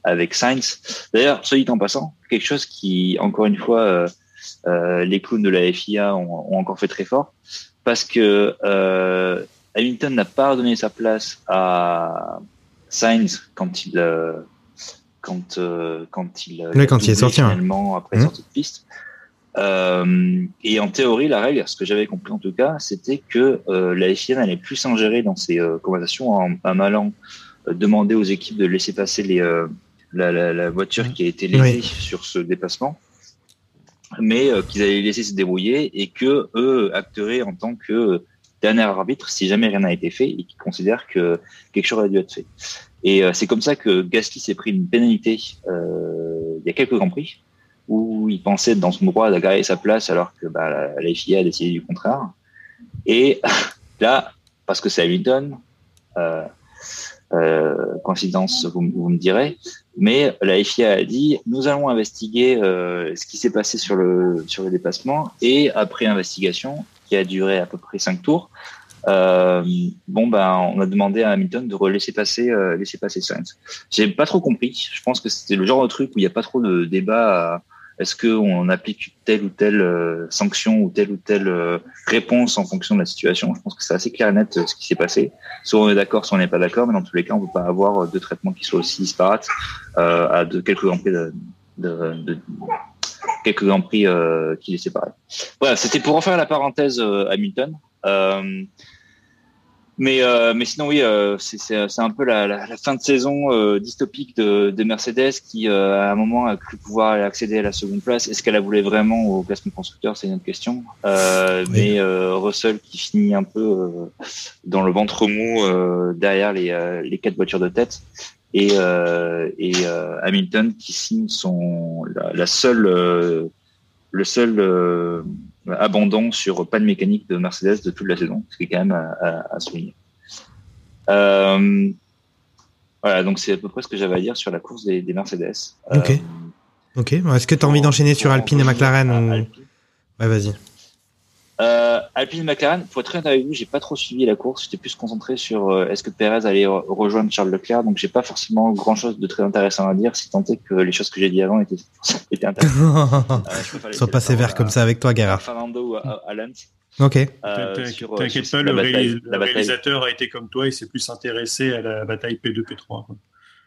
avec Sainz. D'ailleurs, soit dit en passant, quelque chose qui encore une fois euh, les clowns de la FIA ont, ont, encore fait très fort parce que euh, Hamilton n'a pas redonné sa place à Sainz quand il euh, quand euh, quand il oui, quand il est sorti finalement après mmh. sortie de piste. Euh, et en théorie, la règle, ce que j'avais compris en tout cas, c'était que euh, la FIA n'allait plus s'ingérer dans ces euh, conversations en, en allant demander aux équipes de laisser passer les, la, la, la, voiture qui a été lésée oui. sur ce déplacement mais euh, qu'ils allaient laisser se débrouiller et que eux acteraient en tant que dernier arbitre si jamais rien n'a été fait et qu'ils considèrent que quelque chose a dû être fait. Et euh, c'est comme ça que Gasly s'est pris une pénalité euh, il y a quelques grands prix où il pensait dans son droit d'agarrer sa place alors que bah, la, FIA a décidé du contraire. Et là, parce que c'est Hamilton, euh, euh, coïncidence, vous, vous, me direz. Mais la FIA a dit nous allons investiguer euh, ce qui s'est passé sur le sur le dépassement et après investigation qui a duré à peu près cinq tours. Euh, bon ben on a demandé à Hamilton de laisser passer euh, laisser passer Sainz. J'ai pas trop compris. Je pense que c'était le genre de truc où il n'y a pas trop de débat. Est-ce qu'on applique telle ou telle euh, sanction ou telle ou telle euh, réponse en fonction de la situation Je pense que c'est assez clair et net euh, ce qui s'est passé. Soit on est d'accord, soit on n'est pas d'accord, mais dans tous les cas, on ne peut pas avoir deux traitements qui soient aussi disparates euh, à de quelques grands prix de, de, de quelques grands prix euh, qui les séparaient. Voilà, c'était pour refaire la parenthèse Hamilton. Mais, euh, mais sinon, oui, euh, c'est un peu la, la, la, fin de saison euh, dystopique de, de, Mercedes qui, euh, à un moment, a cru pouvoir accéder à la seconde place. Est-ce qu'elle a voulu vraiment au classement constructeur? C'est une autre question. Euh, oui. Mais Russell qui finit un peu dans le ventre mou derrière les, les quatre voitures de tête. Et, et Hamilton qui signe son la, la seule le seul abondant sur pas de mécanique de Mercedes de toute la saison, ce qui est quand même à, à, à souligner. Euh, voilà, donc c'est à peu près ce que j'avais à dire sur la course des, des Mercedes. Ok. Euh, ok. Est-ce que tu as envie d'enchaîner sur Alpine et McLaren ou... Ouais, vas-y. Euh, Alpine McLaren, pour être très honnête avec vous, j'ai pas trop suivi la course. J'étais plus concentré sur euh, est-ce que Perez allait rejoindre Charles Leclerc, donc j'ai pas forcément grand chose de très intéressant à dire, si tant est que les choses que j'ai dit avant étaient, étaient intéressantes. euh, Sois pas sévère comme ça avec toi, Gara. Fernando ou à, à Lance. Ok. Euh, T'inquiète pas, le, bataille, le réalisateur a été comme toi, il s'est plus intéressé à la bataille P2, P3. Quoi.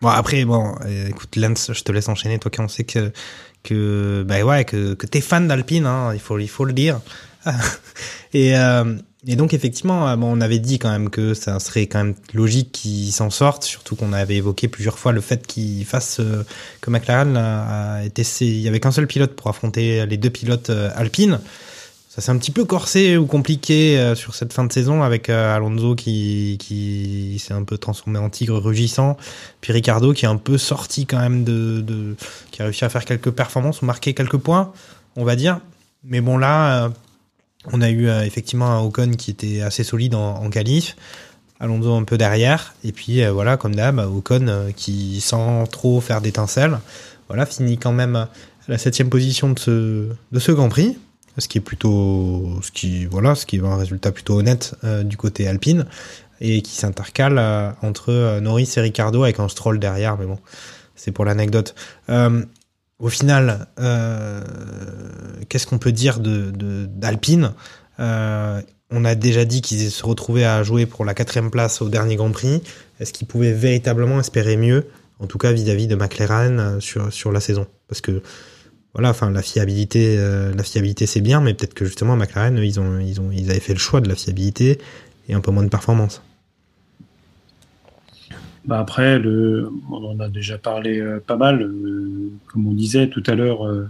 Bon après bon euh, écoute Lance je te laisse enchaîner toi qui on sait que que bah ouais que que t'es fan d'Alpine hein, il faut il faut le dire et, euh, et donc effectivement, bon, on avait dit quand même que ça serait quand même logique qu'ils s'en sortent, surtout qu'on avait évoqué plusieurs fois le fait qu'ils fassent euh, que McLaren a, été, il y avait qu'un seul pilote pour affronter les deux pilotes euh, alpines. Ça s'est un petit peu corsé ou compliqué euh, sur cette fin de saison avec euh, Alonso qui, qui s'est un peu transformé en tigre rugissant, puis Ricardo qui est un peu sorti quand même de, de qui a réussi à faire quelques performances ou marquer quelques points, on va dire. Mais bon là, on a eu euh, effectivement un Ocon qui était assez solide en, en qualif, Alonso un peu derrière, et puis euh, voilà, comme d'hab, Ocon euh, qui sans trop faire d'étincelles, voilà, finit quand même à la septième position de ce, de Grand Prix. ce qui est plutôt, ce qui voilà, ce qui est un résultat plutôt honnête du côté Alpine et qui s'intercale entre Norris et Ricardo avec un Stroll derrière, mais bon, c'est pour l'anecdote. Au final, euh, qu'est-ce qu'on peut dire de de- d'Alpine? Euh, On a déjà dit qu'ils se retrouvaient à jouer pour la quatrième place au dernier Grand Prix. Est-ce qu'ils pouvaient véritablement espérer mieux, en tout cas vis-à-vis de McLaren euh, sur sur la saison? Parce que voilà, enfin la fiabilité, la fiabilité c'est bien, mais peut-être que justement McLaren, ils ont ils ont ils avaient fait le choix de la fiabilité et un peu moins de performance. Bah après, le, on en a déjà parlé euh, pas mal, euh, comme on disait tout à l'heure, euh,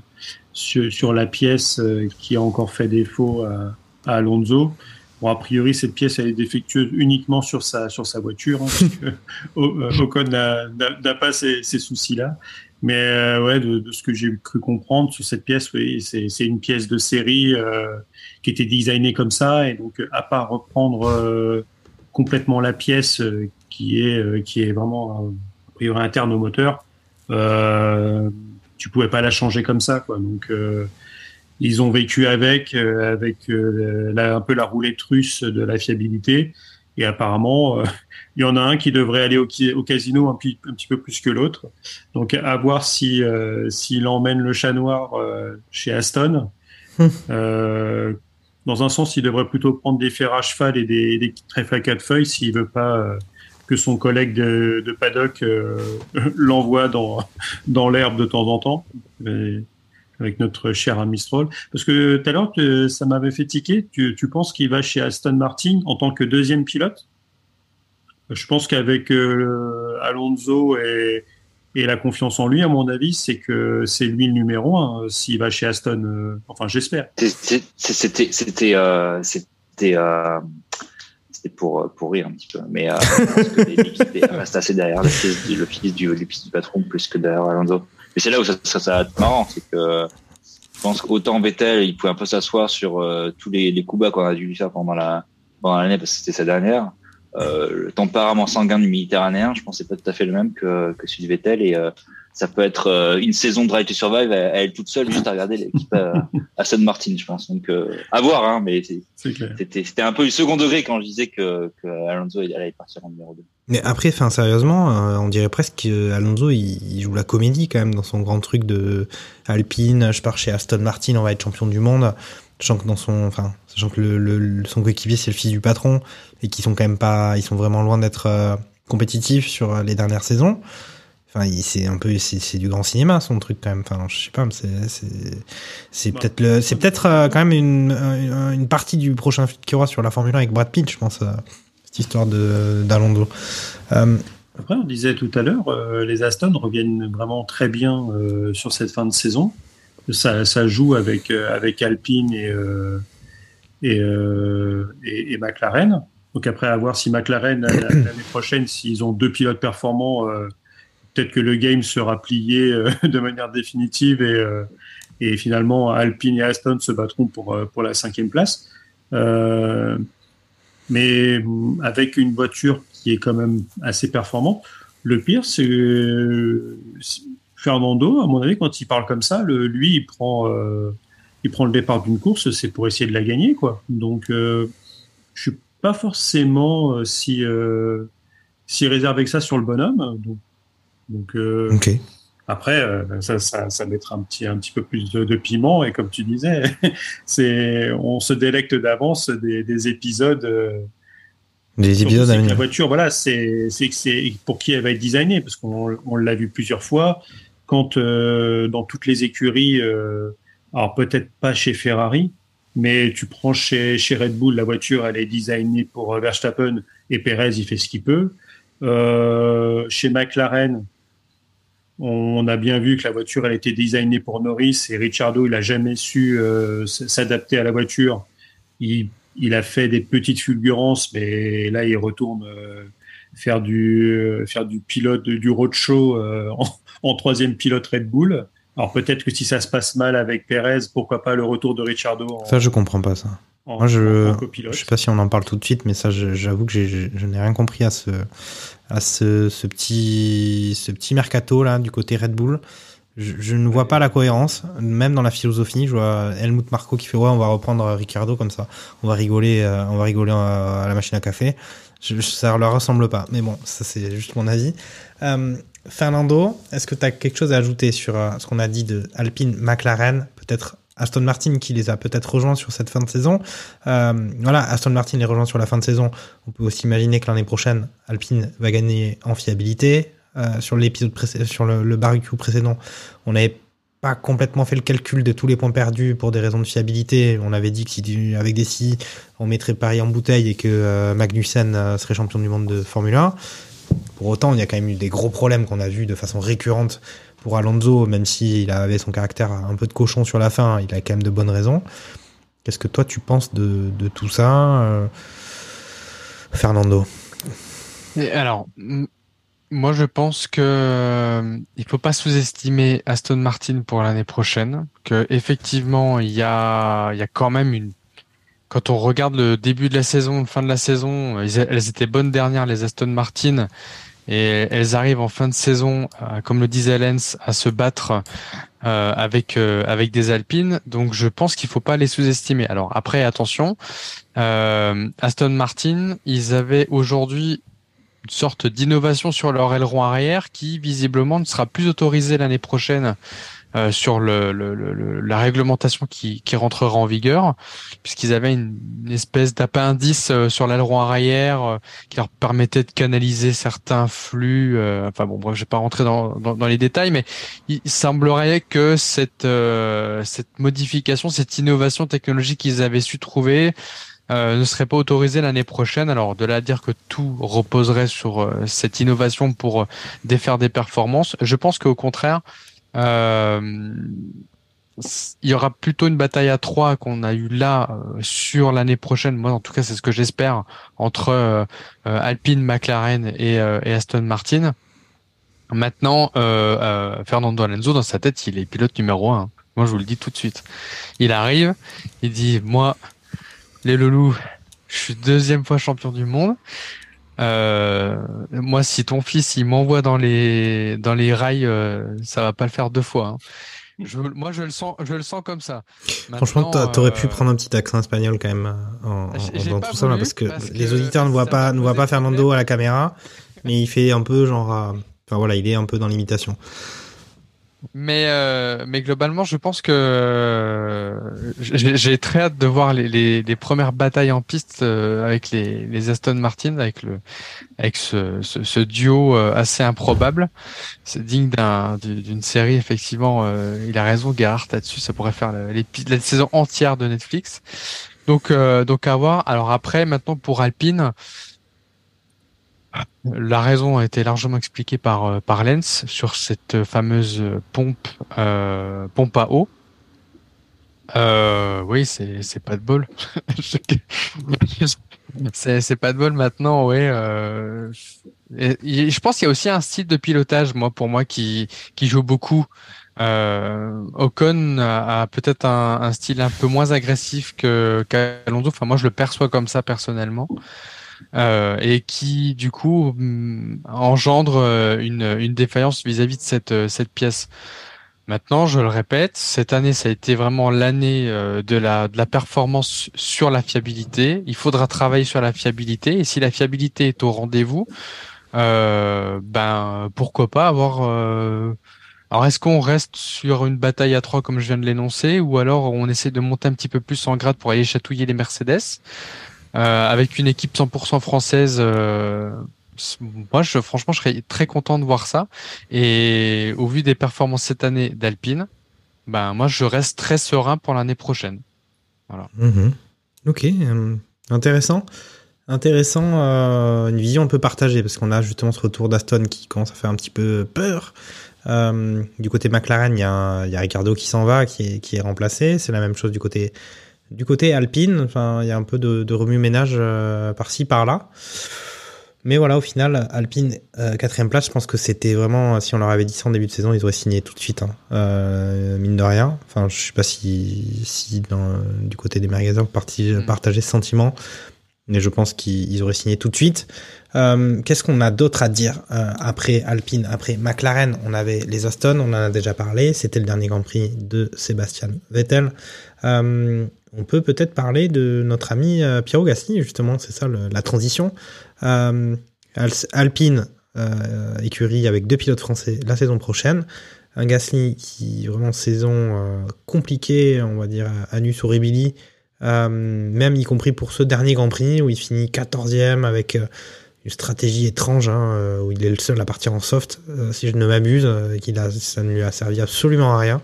sur, sur la pièce euh, qui a encore fait défaut à, à Alonso. Bon, a priori, cette pièce elle est défectueuse uniquement sur sa sur sa voiture, hein, parce que euh, Ocon n'a pas ces, ces soucis-là. Mais euh, ouais, de, de ce que j'ai cru comprendre sur cette pièce, oui, c'est une pièce de série qui était designée comme ça, et donc à part reprendre complètement la pièce qui est euh, qui est vraiment a priori interne au moteur, euh, tu pouvais pas la changer comme ça, quoi. Donc euh, ils ont vécu avec, euh, avec la- un peu la roulette russe de la fiabilité. Et apparemment, il y en a un qui devrait aller au, casino un, un petit peu plus que l'autre. Donc, à voir si s'il emmène le chat noir chez Aston. Dans un sens, il devrait plutôt prendre des fers à cheval et des, des trèfles à quatre feuilles s'il veut pas que son collègue de, de paddock euh, l'envoie dans, dans l'herbe de temps en temps. Avec notre cher ami. Parce que tout à l'heure, ça m'avait fait tiquer. Tu, tu penses qu'il va chez Aston Martin en tant que deuxième pilote? Je pense qu'avec euh, Alonso et, et la confiance en lui, à mon avis, c'est que c'est lui le numéro un euh, s'il va chez Aston. euh, enfin, j'espère. C'était, c'était, euh, c'était, euh, pour pour rire un petit peu, mais euh, restent assez derrière le fils du, le fils du, le fils du patron plus que derrière Alonso. Mais c'est là où ça, ça, ça va être marrant, c'est que je pense qu'autant Vettel, il pouvait un peu s'asseoir sur euh, tous les, les coups bas qu'on a dû lui faire pendant la pendant l'année parce que c'était sa dernière. Euh, le tempérament sanguin du méditerranéen, je pense, c'est pas tout à fait le même que, que celui de Vettel et euh, ça peut être euh, une saison de Drive to Survive à, à elle toute seule juste à regarder l'équipe à, Aston Martin, je pense. Donc euh, à voir, hein, mais c'était un peu du second degré quand je disais que, que Alonso il allait partir en numéro 2. Mais après, enfin sérieusement, euh, on dirait presque que Alonso il, il joue la comédie quand même dans son grand truc de Alpine. Je pars chez Aston Martin, on va être champion du monde. Sachant que dans son, enfin, sachant que le, le- le- son coéquipier c'est le fils du patron et qu'ils sont quand même pas, ils sont vraiment loin d'être euh, compétitifs sur les dernières saisons. Enfin, c'est un peu, c'est du grand cinéma son truc quand même. Enfin, je sais pas, c'est, Bah. peut-être le, c'est peut-être euh, quand même une, une, une partie du prochain film qu'il y aura sur la Formule 1 avec Brad Pitt, je pense, euh, cette histoire de d'Alonso. Euh, Après, on disait tout à l'heure, euh, les Aston reviennent vraiment très bien euh, sur cette fin de saison. Ça, ça joue avec, euh, avec Alpine et, euh, et, euh, et, et McLaren. Donc après, à voir si McLaren, la- la- l'année prochaine, s'ils ont deux pilotes performants, euh, peut-être que le game sera plié euh, de manière définitive et, euh, et finalement Alpine et Aston se battront pour, euh, pour la cinquième place. Euh, mais mm, avec une voiture qui est quand même assez performante. Le pire, c'est Fernando, à mon avis, quand il parle comme ça, le, lui, il prend, euh, il prend le départ d'une course, c'est pour essayer de la gagner, quoi. Donc, euh, je suis pas forcément si, si réservé que ça sur le bonhomme. Donc euh, après, euh, ça, ça, ça mettra un petit, un petit peu plus de, de piment. Et comme tu disais, c'est, on se délecte d'avance des, des épisodes. euh, Des épisodes à. La voiture, voilà, c'est, c'est c'est pour qui elle va être designée, parce qu'on on l'a vu plusieurs fois. Quand euh, dans toutes les écuries, alors peut-être pas chez Ferrari, mais tu prends chez, chez Red Bull, la voiture, elle est designée pour Verstappen et Perez, il fait ce qu'il peut. Euh, chez McLaren, on a bien vu que la voiture, elle était designée pour Norris et Ricciardo, il a jamais su euh, s'adapter à la voiture. Il, a fait des petites fulgurances, mais là, il retourne euh, faire du euh, faire du pilote du roadshow en, en troisième pilote Red Bull. Alors peut-être que si ça se passe mal avec Perez, pourquoi pas le retour de Ricciardo en, Ça, je comprends pas ça. En- Moi, je, en copilote. je sais pas si on en parle tout de suite, mais ça, j'avoue que je, je n'ai rien compris à ce, à ce, ce petit, ce petit mercato là du côté Red Bull. Je, je ne vois pas la cohérence, même dans la philosophie. Je vois Helmut Marco qui fait ouais, on va reprendre Ricardo comme ça, on va rigoler, euh, on va rigoler à, à la machine à café. Je, ça leur ressemble pas, mais bon, ça c'est juste mon avis. Euh, Fernando, est-ce que tu as quelque chose à ajouter sur euh, ce qu'on a dit de Alpine, McLaren, peut-être Aston Martin qui les a peut-être rejoints sur cette fin de saison. Euh, voilà, Aston Martin les rejoint sur la fin de saison. On peut aussi imaginer que l'année prochaine, Alpine va gagner en fiabilité. Euh, sur l'épisode sur le, barbecue précédent, on n'avait pas complètement fait le calcul de tous les points perdus pour des raisons de fiabilité. On avait dit que si avec des si on mettrait Paris en bouteille et que euh, Magnussen serait champion du monde de Formule 1. Pour autant, il y a quand même eu des gros problèmes qu'on a vus de façon récurrente pour Alonso, même s'il avait son caractère un peu de cochon sur la fin, il a quand même de bonnes raisons. Qu'est-ce que toi tu penses de, tout ça, euh, Fernando? Alors, moi je pense que euh, il faut pas sous-estimer Aston Martin pour l'année prochaine. Que effectivement, il y a, il y a quand même une. Quand on regarde le début de la saison, fin de la saison, elles étaient bonnes dernières les Aston Martin. Et elles arrivent en fin de saison, euh, comme le disait Lens, à se battre euh, avec euh, avec des Alpines. Donc je pense qu'il faut pas les sous-estimer. Alors après, attention, Aston Martin, ils avaient aujourd'hui une sorte d'innovation sur leur aileron arrière qui visiblement ne sera plus autorisée l'année prochaine euh, sur le, le- le- la réglementation qui, qui rentrera en vigueur, puisqu'ils avaient une, une espèce d'appendice euh, sur l'aileron arrière euh, qui leur permettait de canaliser certains flux. enfin bon, bref, je vais pas rentrer dans, dans, dans les détails, mais il semblerait que cette cette modification, cette innovation technologique qu'ils avaient su trouver euh, ne serait pas autorisée l'année prochaine. Alors de là à dire que tout reposerait sur euh, cette innovation pour euh, défaire des performances, je pense qu'au contraire, il y aura plutôt une bataille à trois qu'on a eu là euh, sur l'année prochaine. Moi, en tout cas, c'est ce que j'espère entre euh, euh, Alpine, McLaren et, euh, et Aston Martin. Maintenant, euh, euh, Fernando Alonso, dans sa tête, il est pilote numéro un. Moi, je vous le dis tout de suite. Il arrive, il dit, moi, les loulous, je suis deuxième fois champion du monde. Euh, moi, si ton fils il m'envoie dans les dans les rails, euh, ça va pas le faire deux fois. hein. Je, moi, je le sens, je le sens comme ça. Franchement, Maintenant, t'aurais pu euh, prendre un petit accent espagnol quand même euh, en, en- dans tout ça là, parce que parce les que auditeurs ne voient pas, ne voient pas Fernando à la caméra, mais il fait un peu genre, euh, enfin voilà, il est un peu dans l'imitation. Mais euh, mais globalement, je pense que euh, j'ai très hâte de voir les, les, les premières batailles en piste euh, avec les, les Aston Martin, avec le avec ce, ce, ce duo euh, assez improbable. C'est digne d'un du- d'une série effectivement. il a raison, Gerhardt là-dessus. Ça pourrait faire la, la saison entière de Netflix. Donc donc à voir. Alors après, maintenant pour Alpine. La raison a été largement expliquée par euh, par Lens sur cette fameuse pompe euh, pompe à eau. Euh, oui, c'est pas de bol. c'est pas de bol maintenant, et je pense qu'il y a aussi un style de pilotage, moi pour moi qui qui joue beaucoup. Ocon a, peut-être un, un style un peu moins agressif que qu'Alonso. Enfin, moi je le perçois comme ça personnellement euh, et qui du coup hum, engendre euh, une, une défaillance vis-à-vis de cette, euh, cette pièce. Maintenant, je le répète, cette année, ça a été vraiment l'année euh, de la, de la performance sur la fiabilité. Il faudra travailler sur la fiabilité et si la fiabilité est au rendez-vous, euh, ben pourquoi pas avoir. euh, Alors, est-ce qu'on reste sur une bataille à trois comme je viens de l'énoncer, ou alors on essaie de monter un petit peu plus en grade pour aller chatouiller les Mercedes? Avec une équipe 100% française euh, moi franchement je serais très content de voir ça et au vu des performances cette année d'Alpine ben moi je reste très serein pour l'année prochaine voilà Mhm. Ok, euh, intéressant. Intéressant, euh, une vision un peu partagée, parce qu'on a justement ce retour d'Aston qui commence à faire un petit peu peur. Euh, du côté McLaren, il y, a Ricardo qui s'en va, qui est remplacé. C'est la même chose du côté, du côté Alpine. Enfin, il y a un peu de, de remue-ménage euh, par-ci, par-là. Mais voilà, au final, Alpine, euh, quatrième place, je pense que c'était vraiment, si on leur avait dit ça en début de saison, ils auraient signé tout de suite, hein. Euh, mine de rien. Enfin, je sais pas si, si dans, du côté des magasins, vous parti- partagez ce sentiment. mais je pense qu'ils auraient signé tout de suite. Euh, Qu'est-ce qu'on a d'autre à dire après Alpine, après McLaren? On avait les Aston, on en a déjà parlé. C'était le dernier Grand Prix de Sébastien Vettel. On peut peut-être parler de notre ami euh, Piero Gasly, justement, c'est ça la transition. Euh, Alpine, euh, écurie avec deux pilotes français la saison prochaine. Un Gasly qui vraiment saison compliquée, on va dire, à Horribili, euh, même y compris pour ce dernier Grand Prix où il finit 14e avec une stratégie étrange, hein, où il est le seul à partir en soft, si je ne m'abuse, euh, qu'il a, ça ne lui a servi absolument à rien.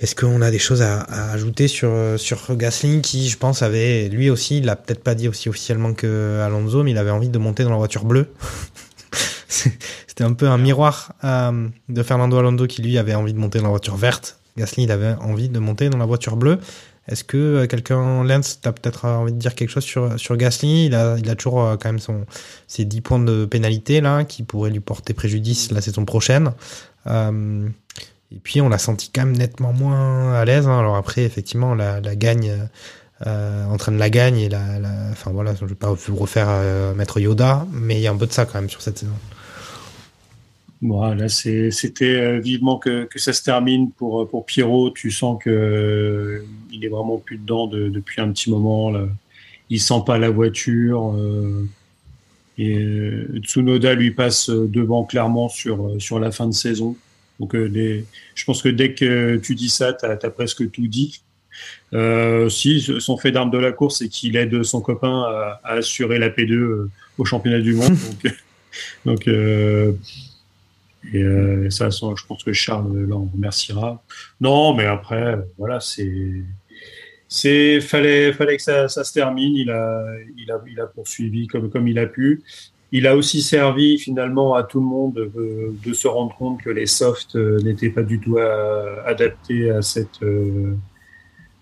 Est-ce qu'on a des choses à, ajouter sur, euh, sur Gasly qui, je pense, avait, lui aussi, il l'a peut-être pas dit aussi officiellement que Alonso, mais il avait envie de monter dans la voiture bleue. C'était un peu un miroir euh, de Fernando Alonso qui, lui, avait envie de monter dans la voiture verte. Gasly, il avait envie de monter dans la voiture bleue. Est-ce que euh, quelqu'un, Lance, t'as peut-être envie de dire quelque chose sur, sur Gasly? Il a, il a toujours quand même son, ses 10 points de pénalité là, qui pourraient lui porter préjudice la saison prochaine. Et puis on l'a senti quand même nettement moins à l'aise. hein. Alors après, effectivement, la, la gagne, euh, en train de la gagne la, enfin voilà, je vais pas vous refaire euh, Maître Yoda, mais il y a un peu de ça quand même sur cette saison. Voilà, c'était euh, vivement que, ça se termine pour, euh, pour Pierrot. Tu sens que euh, il est vraiment plus dedans de- depuis un petit moment. Là. Il sent pas la voiture. euh, et Tsunoda lui passe devant clairement sur, sur la fin de saison. Donc, euh, je pense que dès que tu dis ça, tu as, presque tout dit. Euh, si son fait d'arme de la course, c'est qu'il aide son copain à, à assurer la P2 euh, au championnat du monde. donc, donc euh, et euh, ça, je pense que Charles là, on remerciera. Non, mais après, voilà, c'est, c'est, fallait, fallait que ça, ça se termine. Il a, il a, il a poursuivi comme, comme il a pu. Il a aussi servi finalement à tout le monde de, de se rendre compte que les softs euh, n'étaient pas du tout à- adaptés à cette, euh,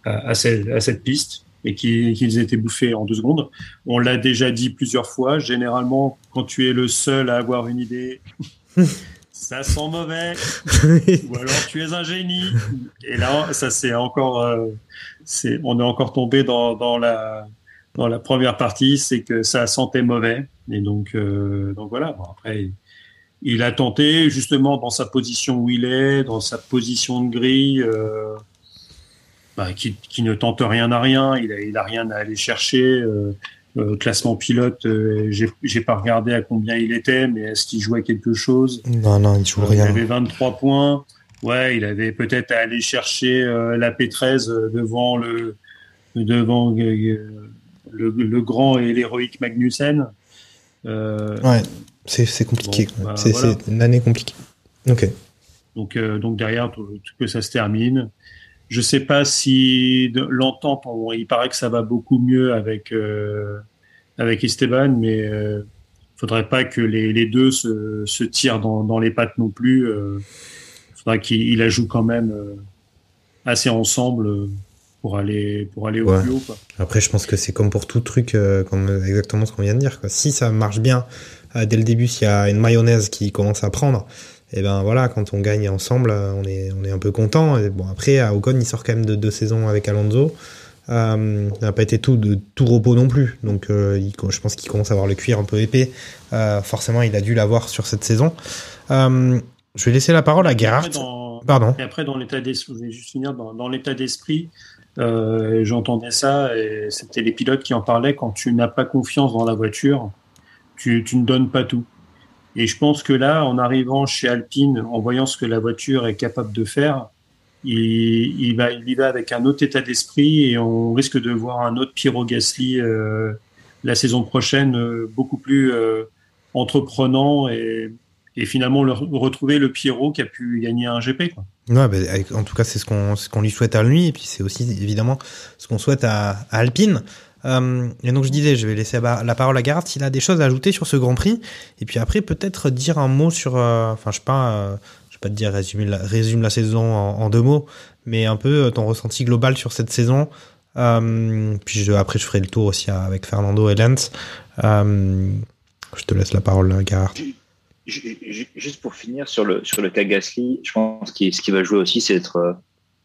à, cette, à cette piste et qu'ils qu'ils étaient bouffés en deux secondes. On l'a déjà dit plusieurs fois. Généralement, quand tu es le seul à avoir une idée, ça sent mauvais. Ou alors tu es un génie. Et là, ça c'est encore, euh, c'est, on est encore tombé dans, dans la, dans la première partie, c'est que ça sentait mauvais. Et donc, euh, donc voilà. Bon, après, il a tenté justement dans sa position où il est, dans sa position de grille. Euh, bah, qui, qui ne tente rien à rien, il a, il a rien à aller chercher. Euh, euh, classement pilote, euh, j'ai j'ai pas regardé à combien il était, mais est-ce qu'il jouait quelque chose? Non, non, il joue Euh, rien. Il avait 23 points. Ouais, il avait peut-être à aller chercher euh, la P13 euh, devant le devant euh, le, le grand et l'héroïque Magnussen. Euh, Ouais, c'est compliqué. Bon, bah, c'est voilà. une année compliquée. Ok. Donc, euh, donc derrière, tout- tout que ça se termine. Je sais pas si l'entente, il paraît que ça va beaucoup mieux avec euh, avec Esteban, mais euh, faudrait pas que les, les deux se, se tirent dans, dans les pattes non plus. Euh, faudra qu'il il la joue quand même assez ensemble pour aller pour aller au Ouais. plus haut. Quoi. Après, je pense que c'est comme pour tout truc, euh, comme exactement ce qu'on vient de dire. Quoi. Si ça marche bien euh, dès le début, s'il y a une mayonnaise qui commence à prendre, et ben voilà, quand on gagne ensemble, euh, on est on est un peu content. Et bon, après, à Ocon, il sort quand même de deux saisons avec Alonso. Euh, il n'a pas été tout de tout repos non plus, donc euh, il- je pense qu'il commence à avoir le cuir un peu épais. Euh, forcément, il a dû l'avoir sur cette saison. Euh, je vais laisser la parole à Gerhardt. Pardon. Et après, dans l'état d'esprit, je vais juste finir, dans, dans l'état d'esprit, euh, j'entendais ça et c'était les pilotes qui en parlaient. Quand tu n'as pas confiance dans la voiture, tu, tu ne donnes pas tout. Et je pense que là, en arrivant chez Alpine, en voyant ce que la voiture est capable de faire, il, il, va, il y va avec un autre état d'esprit et on risque de voir un autre Piero Gasly euh, la saison prochaine, euh, beaucoup plus euh, entreprenant et, et finalement le, retrouver le Pierrot qui a pu gagner un GP. Quoi. Bah, en tout cas, c'est ce qu'on ce qu'on lui souhaite à lui, et puis c'est aussi évidemment ce qu'on souhaite à, Alpine. Euh, et donc je disais, je vais laisser la parole à Gareth s'il a des choses à ajouter sur ce Grand Prix, et puis après peut-être dire un mot sur, euh, enfin je sais pas, euh, vais pas te dire résume la, résume la saison en, deux mots, mais un peu ton ressenti global sur cette saison. Puis après je ferai le tour aussi avec Fernando et Lance. Je te laisse la parole, Gareth. Ju- ju- Juste pour finir sur le, sur le cas Gasly, je pense que ce qui va jouer aussi, c'est d'être euh,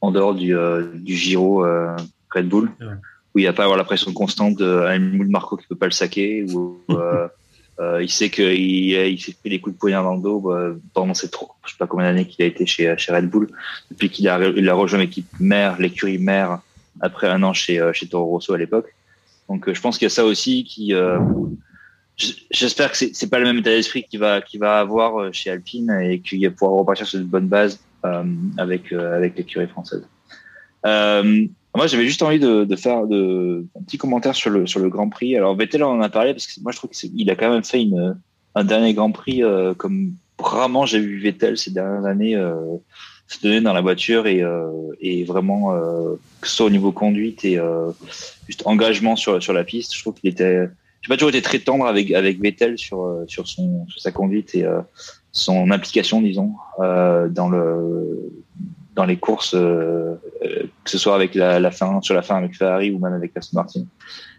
en dehors du, euh, du Giro euh, Red Bull. Ouais. où il n'y a pas à avoir la pression constante d'un Helmut Marco qui peut pas le saquer, ou euh, euh, il sait qu'il il, s'est fait des coups de poignard dans le dos bah, pendant ces trop, je sais pas combien d'années qu'il a été chez, chez Red Bull, depuis qu'il a, il a rejoint l'équipe mère, l'écurie mère, après un an chez, chez Toro Rosso à l'époque. Donc je pense qu'il y a ça aussi qui j'espère que c'est pas le même état d'esprit qu'il va qu'il va avoir chez Alpine et qu'il va pouvoir repartir sur une bonne base euh, avec euh, avec l'écurie française. Euh, moi, j'avais juste envie de, de faire de, un petit commentaire sur le sur le Grand Prix. Alors Vettel en a parlé parce que moi je trouve qu'il a quand même fait une un dernier Grand Prix comme rarement j'ai vu Vettel ces dernières années se donner dans la voiture et, euh, et vraiment euh, que ce soit au niveau conduite et euh, juste engagement sur sur la piste. Je trouve qu'il était j'ai pas toujours été très tendre avec avec Vettel sur euh, sur son sur sa conduite et euh, son implication disons euh, dans le dans les courses que ce soit avec la, la, fin sur la fin avec Ferrari ou même avec Aston Martin.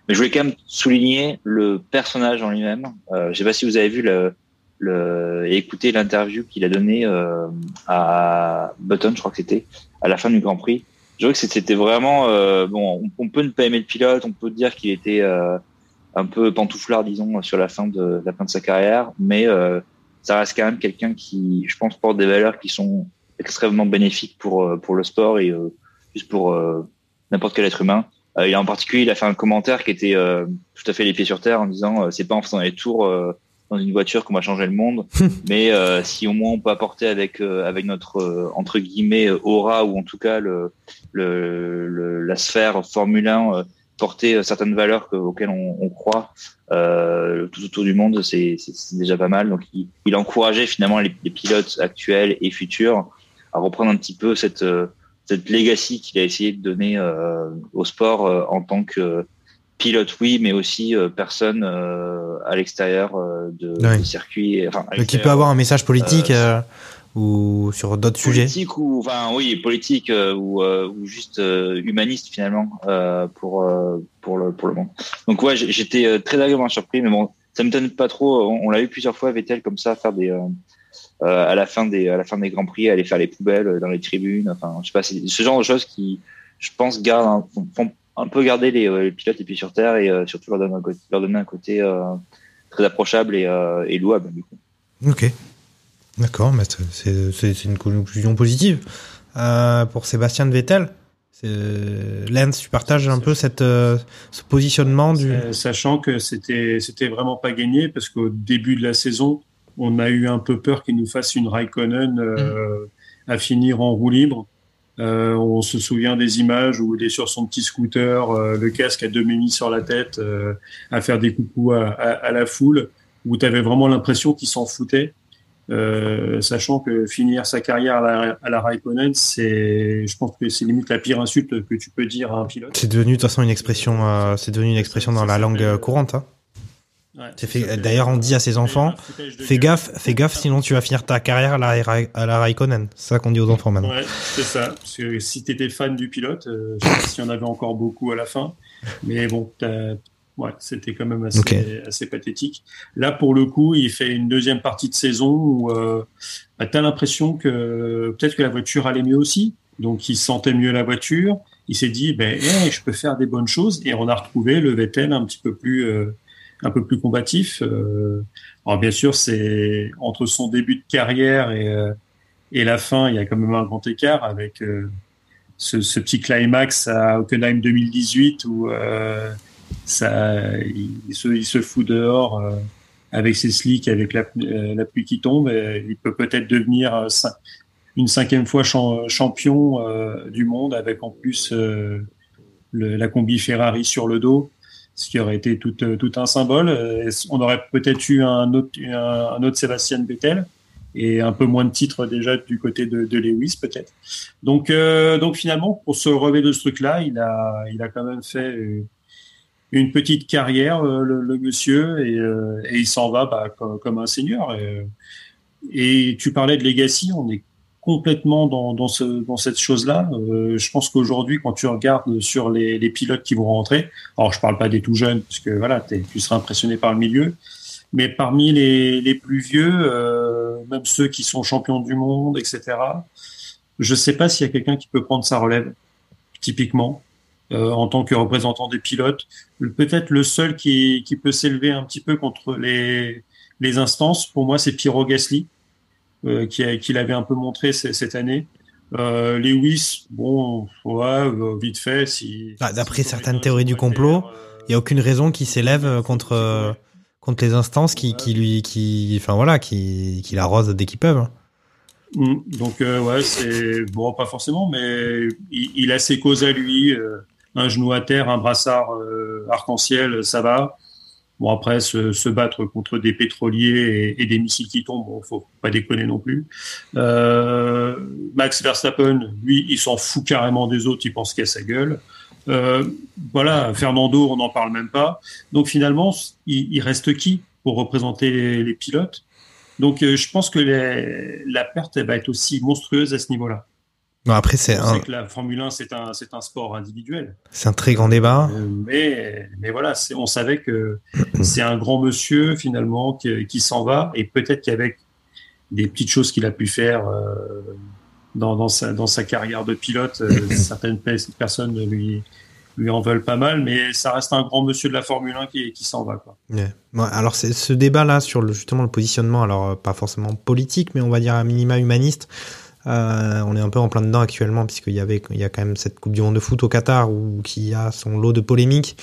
Mais je voulais quand même souligner le personnage en lui-même. Euh, je sais pas si vous avez vu le, le et écouté l'interview qu'il a donné euh, à Button, je crois que c'était à la fin du Grand Prix. Je vois que c'était vraiment euh, bon. On, on, peut ne pas aimer le pilote, on peut dire qu'il était un peu pantouflard, disons, sur la fin de la fin de sa carrière, mais euh, ça reste quand même quelqu'un qui, je pense, porte des valeurs qui sont extrêmement bénéfiques pour euh, pour le sport et euh, juste pour n'importe quel être humain. il a en particulier, il a fait un commentaire qui était tout à fait les pieds sur terre en disant c'est pas en faisant les tours dans une voiture qu'on va changer le monde, mais si au moins on peut apporter avec avec notre entre guillemets aura ou en tout cas le, le, la sphère Formule 1 porter euh, certaines valeurs auxquelles on, on croit euh, tout autour du monde, c'est déjà pas mal. Donc, il, il a encouragé finalement les, les, pilotes actuels et futurs à reprendre un petit peu cette euh, cette legacy qu'il a essayé de donner euh, au sport euh, en tant que pilote, oui, mais aussi personne à l'extérieur de, du circuit. Enfin, qui peut avoir un message politique ou sur d'autres sujets Politique ou enfin oui politique euh, ou, euh, ou juste euh, humaniste finalement pour pour le pour le monde. Donc ouais j'étais très agréablement surpris mais bon ça me donne pas trop. On, l'a eu plusieurs fois Vettel comme ça faire des à la fin des à la fin des grands prix aller faire les poubelles dans les tribunes. Enfin je sais pas c'est ce genre de choses qui je pense gardent font un peu garder les, les pilotes et puis sur terre et surtout leur donner un côté, leur donner un côté très approchable et, et louable du coup. Ok. D'accord, mais c'est une conclusion positive. Euh, pour Sébastien Vettel, Lens, tu partages un peu cette, euh, ce positionnement du. Sachant que c'était c'était vraiment pas gagné parce qu'au début de la saison, on a eu un peu peur qu'il nous fasse une Raikkonen euh, mm. à finir en roue libre. Euh, on se souvient des images où il est sur son petit scooter, euh, le casque à demi mis sur la tête, à faire des coucous à, à, à la foule, où tu avais vraiment l'impression qu'il s'en foutait. Euh, sachant que finir sa carrière à la, à la Raikkonen, c'est, je pense que c'est limite la pire insulte que tu peux dire à un pilote. C'est devenu de toute façon une expression, euh, c'est devenu une expression dans la langue euh, courante. Hein. Ouais, d'ailleurs, on dit à ses enfants, fais gaffe, fais gaffe, sinon tu vas finir ta carrière à la, à la Raikkonen. C'est ça qu'on dit aux enfants maintenant. Ouais, c'est ça. Parce que si t'étais fan du pilote, euh, je sais pas s'il y en avait encore beaucoup à la fin, mais bon, ouais, c'était quand même assez, assez pathétique. Là, pour le coup, il fait une deuxième partie de saison où euh, bah, tu as l'impression que peut-être que la voiture allait mieux aussi. Donc, il sentait mieux la voiture. Il s'est dit, ben, je peux faire des bonnes choses. Et on a retrouvé le Vettel un petit peu plus, euh, un peu plus combatif. Euh, alors, bien sûr, c'est entre son début de carrière et, euh, et la fin, il y a quand même un grand écart avec euh, ce, ce, petit climax à Hockenheim 2018 où ça, il, se, il se fout dehors euh, avec ses slicks, avec la, euh, la pluie qui tombe. Et il peut peut-être devenir euh, une cinquième fois champion du monde avec en plus le, la combi Ferrari sur le dos, ce qui aurait été tout, tout un symbole. On aurait peut-être eu un autre, un, autre Sébastien Vettel et un peu moins de titres déjà du côté de, de Lewis peut-être. Donc, donc finalement, pour se relever de ce truc-là, il a, il a quand même fait une petite carrière, euh, le, monsieur, et, euh, et il s'en va bah, comme, comme, un seigneur. Et, et, tu parlais de legacy, on est complètement dans, dans, ce, dans cette chose-là. Euh, je pense qu'aujourd'hui, quand tu regardes sur les, les, pilotes qui vont rentrer, alors je parle pas des tout jeunes, parce que voilà, tu seras impressionné par le milieu, mais parmi les, les plus vieux, euh, même ceux qui sont champions du monde, etc., je sais pas s'il y a quelqu'un qui peut prendre sa relève, typiquement. Euh, en tant que représentant des pilotes. Peut-être le seul qui, qui peut s'élever un petit peu contre les, les instances, pour moi, c'est Piero Gasly, euh, qui, l'avait un peu montré cette année. Euh, Lewis, bon, ouais, vite fait. Si, bah, D'après certaines théories du complot, il n'y a aucune raison qu'il s'élève contre, contre les instances qui, qui lui, qui, enfin voilà, qui, qui l'arrosent dès qu'ils peuvent. Mm. Donc euh, ouais, c'est bon, pas forcément, mais il, il, a ses causes à lui. Euh, un genou à terre, un brassard euh, arc-en-ciel, ça va. Bon après, se, battre contre des pétroliers et, des missiles qui tombent, bon, faut pas déconner non plus. Euh, Max Verstappen, lui, il s'en fout carrément des autres, il pense qu'il a sa gueule. Euh, voilà, Fernando, on n'en parle même pas. Donc finalement, il, reste qui pour représenter les, pilotes? Donc je pense que la perte va être aussi monstrueuse à ce niveau-là. Non, après, c'est un. que la Formule 1, c'est un, c'est un sport individuel. C'est un très grand débat. Euh, mais, mais voilà, on savait que c'est un grand monsieur, finalement, qui, qui s'en va. Et peut-être qu'avec des petites choses qu'il a pu faire euh, dans, dans, sa, dans sa carrière de pilote, euh, certaines personnes lui, lui en veulent pas mal. Mais ça reste un grand monsieur de la Formule 1 qui, qui s'en va. Quoi. Ouais. Ouais, alors, c'est ce débat-là sur le, justement le positionnement, alors pas forcément politique, mais on va dire à minima humaniste. Euh, on est un peu en plein dedans actuellement puisqu'il y avait il y a quand même cette Coupe du Monde de foot au Qatar où qui a son lot de polémiques.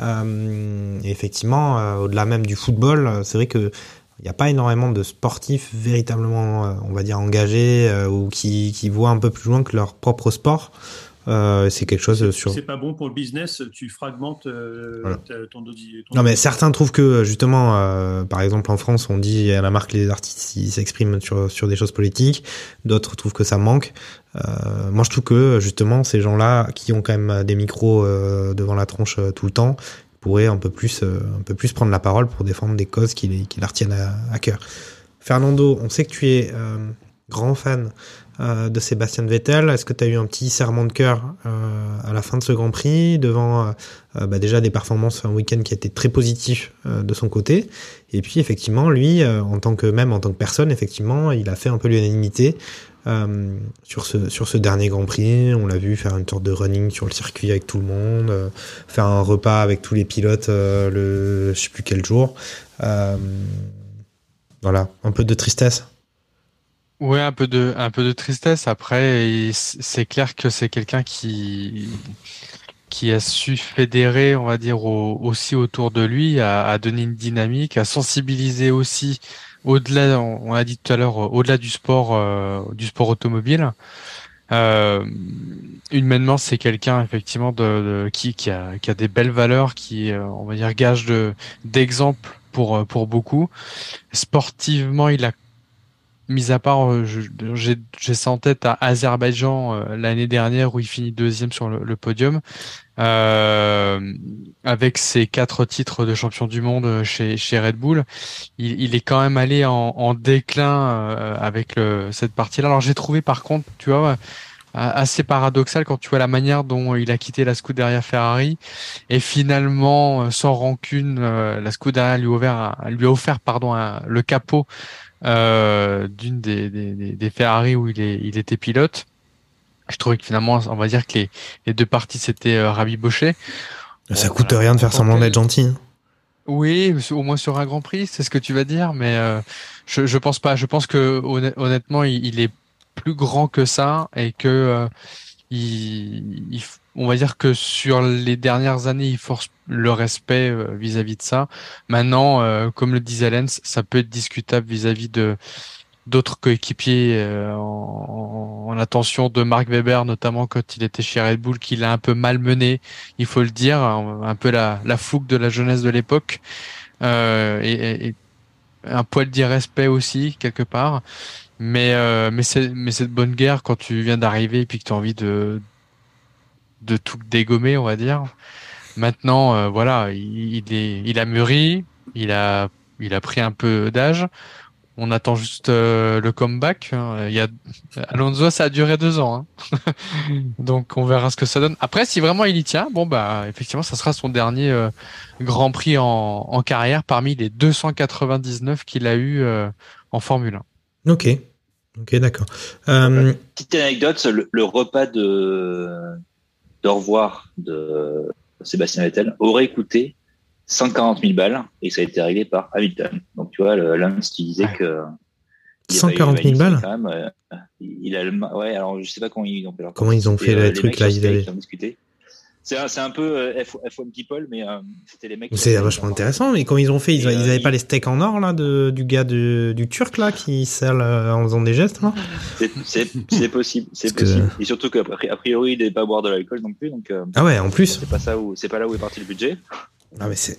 Euh, effectivement, euh, au-delà même du football, c'est vrai que il n'y a pas énormément de sportifs véritablement, on va dire, engagés ou qui voient un peu plus loin que leur propre sport. Euh, c'est quelque chose sur. C'est pas bon pour le business. Tu fragmentes euh, voilà. ton, ton, Non, mais certains trouvent que justement, euh, par exemple en France, on dit à la marque les artistes ils s'expriment sur sur des choses politiques. D'autres trouvent que ça manque. Moi, je trouve que justement ces gens-là qui ont quand même des micros devant la tronche tout le temps pourraient un peu plus un peu plus prendre la parole pour défendre des causes qui, qui leur tiennent à, à cœur. Fernando, on sait que tu es grand fan euh, de Sébastien Vettel. Est-ce que tu as eu un petit serment de cœur euh, à la fin de ce Grand Prix, devant euh, bah déjà des performances, un week-end qui a été très positif de son côté, et puis effectivement, lui, en tant que même en tant que personne, effectivement, il a fait un peu l'unanimité sur ce dernier Grand Prix. On l'a vu faire une sorte de running sur le circuit avec tout le monde, faire un repas avec tous les pilotes le je sais plus quel jour. voilà, un peu de tristesse. Ouais, un peu de un peu de tristesse. Après, c'est clair que c'est quelqu'un qui qui a su fédérer, on va dire, au, aussi autour de lui, à, à, donner une dynamique, à sensibiliser aussi au-delà, on a dit tout à l'heure, au-delà du sport, euh, du sport automobile. Euh, humainement, c'est quelqu'un effectivement de, de, qui, qui, a, qui a des belles valeurs, qui, euh, on va dire, gage de d'exemple pour pour beaucoup. Sportivement, il a mis à part, euh, j'ai ça en tête à Azerbaïdjan euh, l'année dernière où il finit deuxième sur le, podium, euh, avec ses quatre titres de champion du monde chez, chez Red Bull, il, est quand même allé en, déclin avec cette partie-là. Alors j'ai trouvé par contre, tu vois, assez paradoxal quand tu vois la manière dont il a quitté la Scuderia Ferrari et finalement sans rancune la Scuderia lui a offert, lui a offert pardon le capot euh, d'une des, des, des, Ferrari où il, est, il était pilote. Je trouvais que finalement, on va dire que les, les deux parties s'étaient euh, rabibochées. Ça bon, coûte rien de faire semblant d'être gentil. Hein. Oui, au moins sur un Grand Prix, c'est ce que tu vas dire, mais euh, je, je pense pas. Je pense que honnêtement, il, il est plus grand que ça et que euh, il, il, on va dire que sur les dernières années, il force le respect vis-à-vis -vis de ça. Maintenant, euh, comme le disait Lens, ça peut être discutable vis-à-vis de d'autres coéquipiers euh, en, en, attention de Mark Webber, notamment quand il était chez Red Bull, qu'il a un peu malmené, il faut le dire, un, peu la, la fougue de la jeunesse de l'époque, euh, et, et, un poil d'irrespect aussi quelque part. Mais euh, mais c'est mais cette bonne guerre quand tu viens d'arriver et puis que tu as envie de de tout dégommer, on va dire. Maintenant, euh, voilà, il, il, est, il a mûri, il a, il a pris un peu d'âge. On attend juste euh, le comeback. Il y a Alonso, ça a duré deux ans, hein. donc on verra ce que ça donne. Après, si vraiment il y tient, bon bah effectivement, ça sera son dernier euh, Grand Prix en, en, carrière parmi les 299 qu'il a eu euh, en Formule 1. Ok, ok, d'accord. Euh, Petite anecdote, le, le repas de de revoir de Sébastien Vettel aurait coûté 140 000 balles et ça a été réglé par Hamilton. Donc tu vois, Lance qui disait que 140 000 balles quand même, euh, il a le, ouais, alors je sais pas comment ils ont fait leur Comment ils ont fait le truc là ils avaient... C'est un, un, peu euh, F1 People, mais euh, c'était les mecs. C'est vachement intéressant. Mais quand ils ont fait, ils, ils avaient pas les steaks en or là de, du gars de, du turc là qui sert en faisant des gestes. C'est possible, c'est possible. Que... Et surtout qu'a priori il devait pas boire de l'alcool non plus, donc. ah ouais, en plus. C'est pas ça où, c'est pas là où est parti le budget. Ah mais c'est.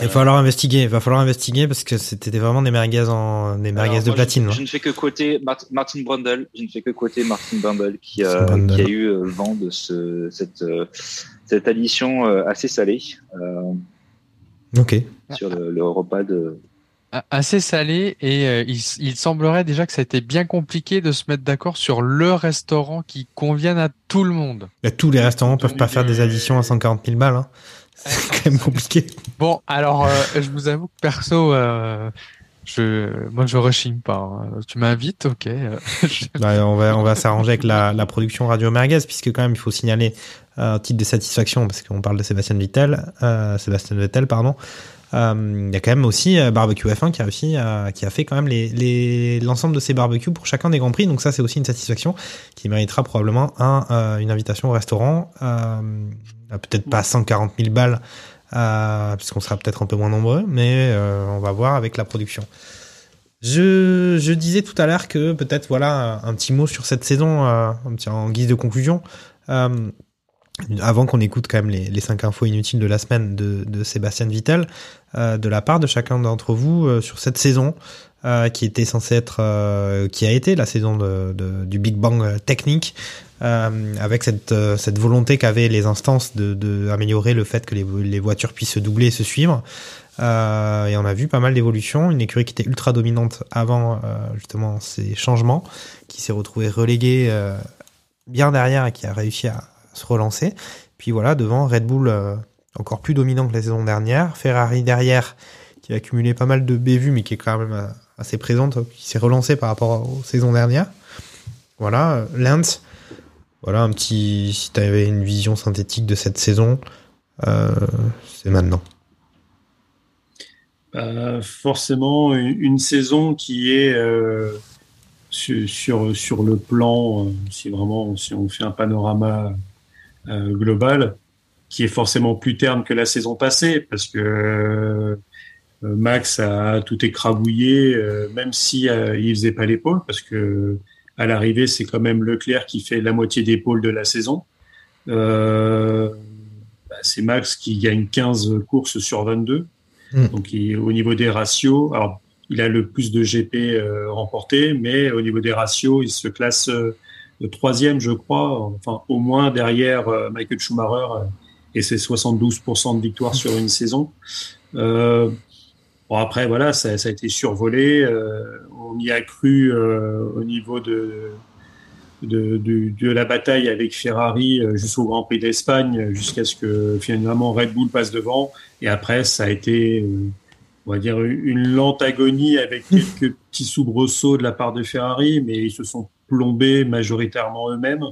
Il va falloir investiguer, il va falloir investiguer parce que c'était vraiment des merguez en des merguez Alors, de platine. Je, je, ne fais que côté Martin Brundle, je ne fais que côté Martin Brundle qui, euh, qui a eu euh, vent de ce, cette euh, cette addition euh, assez salée. ok. Sur le, le, repas de. Assez salé et il, il, semblerait déjà que ça a été bien compliqué de se mettre d'accord sur le restaurant qui convienne à tout le monde. Et tous les restaurants peuvent pas faire des additions à 140 000 balles. Hein. C'est quand même compliqué. Bon, alors, euh, je vous avoue que perso, euh, je, moi, je rechigne pas. Hein. Tu m'invites, ok. bah, on va, on va s'arranger avec la, la, production Radio Merguez, puisque quand même, il faut signaler un titre de satisfaction, parce qu'on parle de Sébastien Vettel, euh, Sébastien Vettel, pardon. Il y a quand même aussi Barbecue F1 qui a réussi, qui a fait quand même les, les, l'ensemble de ses barbecues pour chacun des grands prix. Donc ça, c'est aussi une satisfaction qui méritera probablement un, une invitation au restaurant. Peut-être pas 140 000 balles euh, puisqu'on sera peut-être un peu moins nombreux, mais euh, on va voir avec la production. Je, disais tout à l'heure que peut-être voilà un petit mot sur cette saison, euh, en guise de conclusion. Euh, avant qu'on écoute quand même les, les infos inutiles de la semaine de, de Sébastien Vittel, euh, de la part de chacun d'entre vous euh, sur cette saison euh, qui était censée être, qui a été la saison de, de, du Big Bang technique, avec cette, cette volonté qu'avaient les instances de, de, le fait que les, les voitures puissent se doubler et se suivre. Euh, et on a vu pas mal d'évolutions. Une écurie qui était ultra dominante avant euh, justement ces changements, qui s'est retrouvée reléguée euh, bien derrière et qui a réussi à se relancer. Puis voilà, devant Red Bull encore plus dominant que la saison dernière, Ferrari derrière qui a accumulé pas mal de bévues mais qui est quand même assez présente, qui s'est relancé par rapport aux saisons dernières. Voilà, Lance voilà un petit. Si tu avais une vision synthétique de cette saison, euh, c'est maintenant. Bah, forcément, une, saison qui est euh, sur, sur, le plan, euh, si vraiment si on fait un panorama euh, global, qui est forcément plus terne que la saison passée, parce que euh, Max a tout écrabouillé, même si il faisait pas l'épaule, parce que à l'arrivée, c'est quand même Leclerc qui fait la moitié des pôles de la saison. Euh, bah, c'est Max qui gagne 15 courses sur 22. Mm. Donc, il, au niveau des ratios, alors, il a le plus de GP euh, remporté, mais au niveau des ratios, il se classe euh, troisième, je crois, enfin, au moins derrière euh, Michael Schumacher euh, et ses 72% de victoires sur une saison. Euh, Bon, après, voilà, ça, ça a été survolé. Euh, on y a cru euh, au niveau de, de, de, de, la bataille avec Ferrari euh, jusqu'au Grand Prix d'Espagne, jusqu'à ce que finalement Red Bull passe devant. Et après, ça a été, euh, on va dire, une lente agonie avec quelques petits soubresauts de la part de Ferrari, mais ils se sont plombés majoritairement eux-mêmes.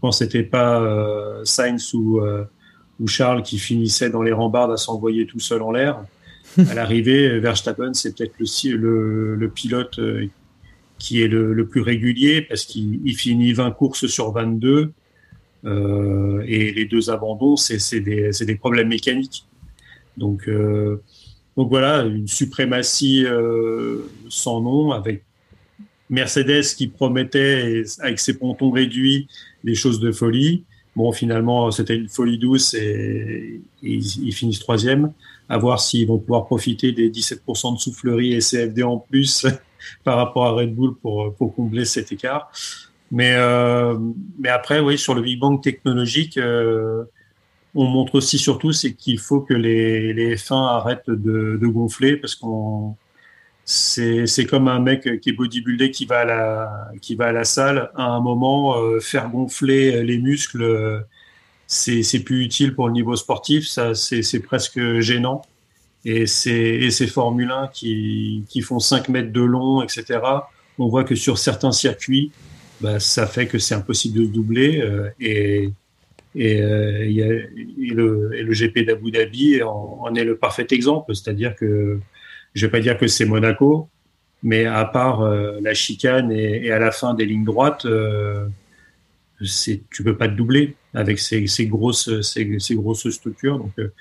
Quand c'était pas euh, Sainz ou, ou Charles qui finissaient dans les rambardes à s'envoyer tout seul en l'air à l'arrivée, Verstappen, c'est peut-être le, le, le, pilote euh, qui est le, le plus régulier parce qu'il finit 20 courses sur 22 euh, et les deux abandons, c'est des, des, problèmes mécaniques. Donc, euh, donc voilà, une suprématie euh, sans nom avec Mercedes qui promettait avec ses pontons réduits des choses de folie. Bon, finalement, c'était une folie douce et, et ils, ils finissent troisième à voir s'ils vont pouvoir profiter des 17% de soufflerie et CFD en plus par rapport à Red Bull pour, pour combler cet écart. Mais, euh, mais après, oui, sur le Big Bang technologique, euh, on montre aussi surtout c'est qu'il faut que les, les F1 arrêtent de, de gonfler parce qu'on c'est comme un mec qui est bodybuildé qui va à la qui va à la salle à un moment euh, faire gonfler les muscles c'est plus utile pour le niveau sportif, ça c'est presque gênant. Et c'est ces Formule 1 qui, qui font 5 mètres de long, etc. On voit que sur certains circuits, bah, ça fait que c'est impossible de doubler. Euh, et, Et, euh, y a, et le, et le GP d'Abu Dhabi en, est le parfait exemple. C'est-à-dire que je vais pas dire que c'est Monaco, mais à part euh, la chicane et, et à la fin des lignes droites, euh, tu peux pas te doubler avec ces, ces grosses ces, ces grosses structures. Donc euh,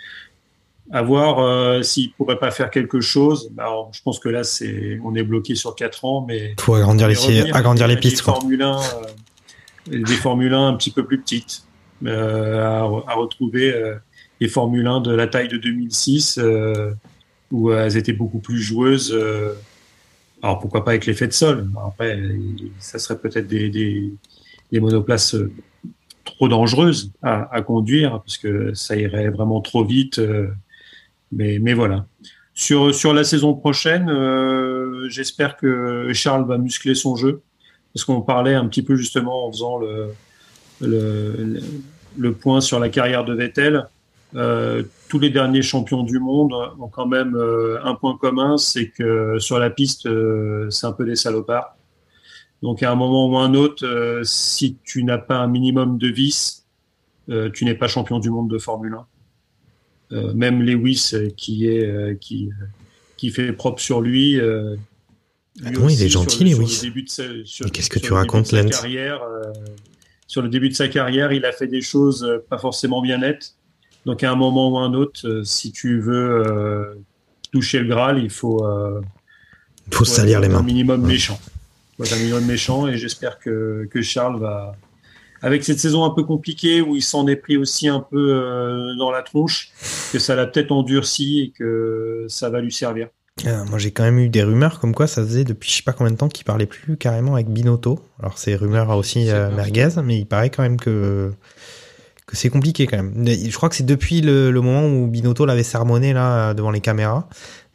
à voir euh, s'il pourrait pas faire quelque chose. Bah, alors, je pense que là c'est on est bloqué sur quatre ans, mais Faut agrandir les, revenir agrandir les avec des pistes, quoi. Formule 1, euh, des Formule 1 un petit peu plus petites, euh, à, à retrouver euh, les Formule 1 de la taille de 2006 euh, où elles étaient beaucoup plus joueuses. euh, alors pourquoi pas avec l'effet de sol Après, ça serait peut-être des, des, des monoplaces euh, trop dangereuses à, conduire parce que ça irait vraiment trop vite. euh, mais, mais voilà. Sur, sur la saison prochaine, euh, j'espère que Charles va muscler son jeu parce qu'on parlait un petit peu justement en faisant le, le, le, point sur la carrière de Vettel. Euh, tous les derniers champions du monde ont quand même un point commun, c'est que sur la piste, c'est un peu des salopards. Donc à un moment ou un autre, euh, si tu n'as pas un minimum de vices, euh, tu n'es pas champion du monde de Formule 1. Euh, même Lewis euh, qui est euh, qui qui fait propre sur lui. lui non, il est gentil, le- Lewis. qu'est-ce que tu racontes, Lance carrière, euh, Sur le début de sa carrière, il a fait des choses pas forcément bien nettes. Donc à un moment ou un autre, euh, si tu veux euh, toucher le Graal, il faut euh, Il faut salir les mains. Un minimum Ouais. méchant. Faut être un minimum méchant et j'espère que, que Charles va, avec cette saison un peu compliquée où il s'en est pris aussi un peu euh, dans la tronche, que ça l'a peut-être endurci et que ça va lui servir. Euh, moi, j'ai quand même eu des rumeurs comme quoi ça faisait depuis je sais pas combien de temps qu'il parlait plus carrément avec Binotto. Alors, c'est rumeurs aussi euh, merguez, mais il paraît quand même que que c'est compliqué quand même. Je crois que c'est depuis le, le moment où Binotto l'avait sermonné là devant les caméras.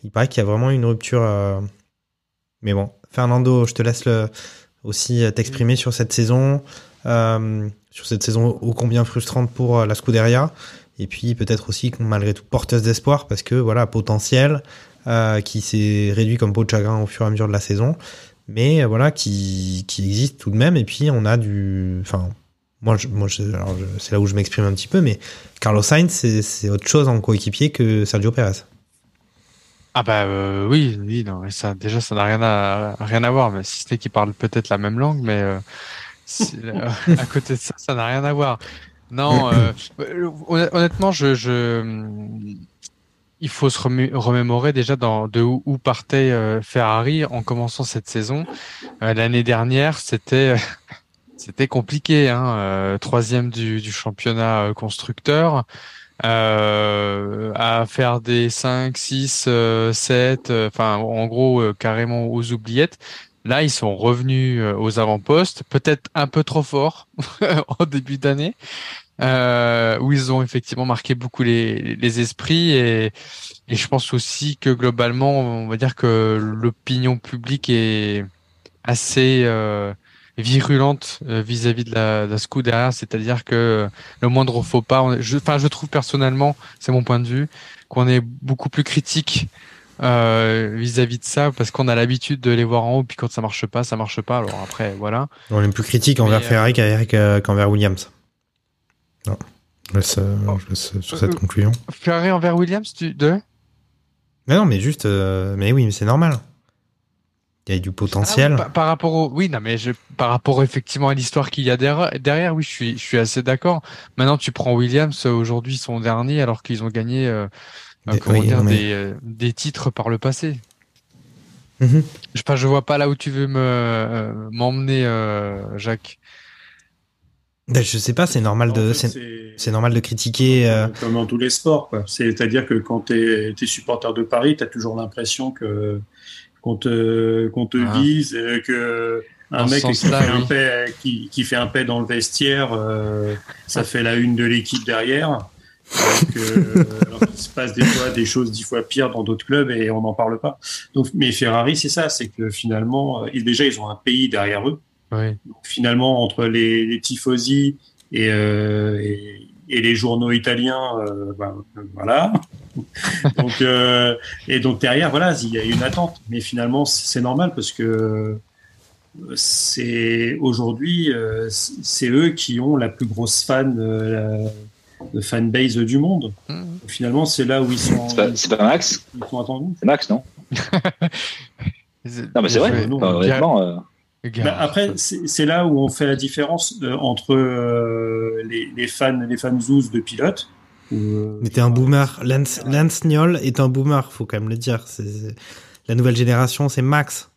Il paraît qu'il y a vraiment une rupture. euh, Mais bon, Fernando, je te laisse aussi euh, t'exprimer sur cette saison, euh, sur cette saison ô combien frustrante pour euh, la Scuderia. Et puis peut-être aussi malgré tout porteuse d'espoir parce que voilà potentiel qui s'est réduit comme peau de chagrin au fur et à mesure de la saison, mais voilà qui, qui existe tout de même. Et puis on a du, enfin moi, moi c'est là où je m'exprime un petit peu, mais Carlos Sainz c'est, c'est autre chose en coéquipier que Sergio Perez. Ah bah euh, oui, oui, non, ça déjà ça n'a rien à rien à voir, mais si ce n'est qu'ils parlent peut-être la même langue, mais euh, si- euh, à côté de ça, ça n'a rien à voir. Non, euh, euh, honn- honnêtement, je, je il faut se remé- remémorer déjà dans, de où, où partait Ferrari en commençant cette saison. L'année dernière, c'était c'était compliqué, hein, euh, troisième du, du championnat constructeur euh, à faire des 5, 6, euh, 7, euh, enfin en gros euh, carrément aux oubliettes. Là, ils sont revenus euh, aux avant-postes, peut-être un peu trop fort en début d'année, euh, où ils ont effectivement marqué beaucoup les, les esprits et, et je pense aussi que globalement, on va dire que l'opinion publique est assez euh, virulente euh, vis-à-vis de la, de la Scuderia, c'est-à-dire que le moindre faux pas, on je, enfin, je trouve personnellement, c'est mon point de vue, qu'on est beaucoup plus critique euh, vis-à-vis de ça parce qu'on a l'habitude de les voir en haut, puis quand ça marche pas, ça marche pas. Alors après, voilà. On est plus critique envers euh, Ferrari euh, qu'envers Williams. Non, je laisse, euh, je laisse sur cette Euh, conclusion. Ferrari envers Williams, tu de? Mais non, mais juste, euh, mais oui, mais c'est normal. Il y a du potentiel. Ah oui, par, par rapport au, oui, non, mais je, par rapport effectivement à l'histoire qu'il y a derrière, derrière, oui, je suis, je suis assez d'accord. Maintenant, tu prends Williams euh, aujourd'hui son dernier, alors qu'ils ont gagné, euh, euh, Des- comment oui, dire, non, mais- des, euh, des titres par le passé. Mhm. Je, enfin, je vois pas là où tu veux me euh, m'emmener, euh, Jacques. Ben, je sais pas, c'est normal En de, c'est, c'est normal de critiquer. euh, Comme dans tous les sports, quoi. C'est-à-dire que quand tu es, supporter de Paris, tu as toujours l'impression que qu'on te, qu'on te Ah. vise, et que un Dans mec qui fait, un paix, qui, qui fait un paix dans le vestiaire, euh, ça fait la une de l'équipe derrière. Que, alors qu'il se passe des fois des choses dix fois pires dans d'autres clubs et on n'en parle pas. Donc, mais Ferrari, c'est ça, c'est que finalement, euh, et déjà ils ont un pays derrière eux. Oui. Donc, finalement, entre les, les tifosi et, euh, et, et les journaux italiens, euh, ben, euh, voilà. donc, euh, et donc derrière, voilà, il y a une attente. Mais finalement, c'est normal parce que c'est aujourd'hui, c'est eux qui ont la plus grosse fan, de fanbase du monde. Mmh. Finalement, c'est là où ils sont. C'est pas, c'est pas Max? ils sont attendus. C'est Max, non? Non, mais c'est vrai. Non, honnêtement, Bah, après, c'est là où on fait la différence euh, entre euh, les, les fans, les fans zoos de pilotes. euh, Mais t'es un boomer. Lance, Lance Niol est un boomer, faut quand même le dire. La nouvelle génération, c'est Max.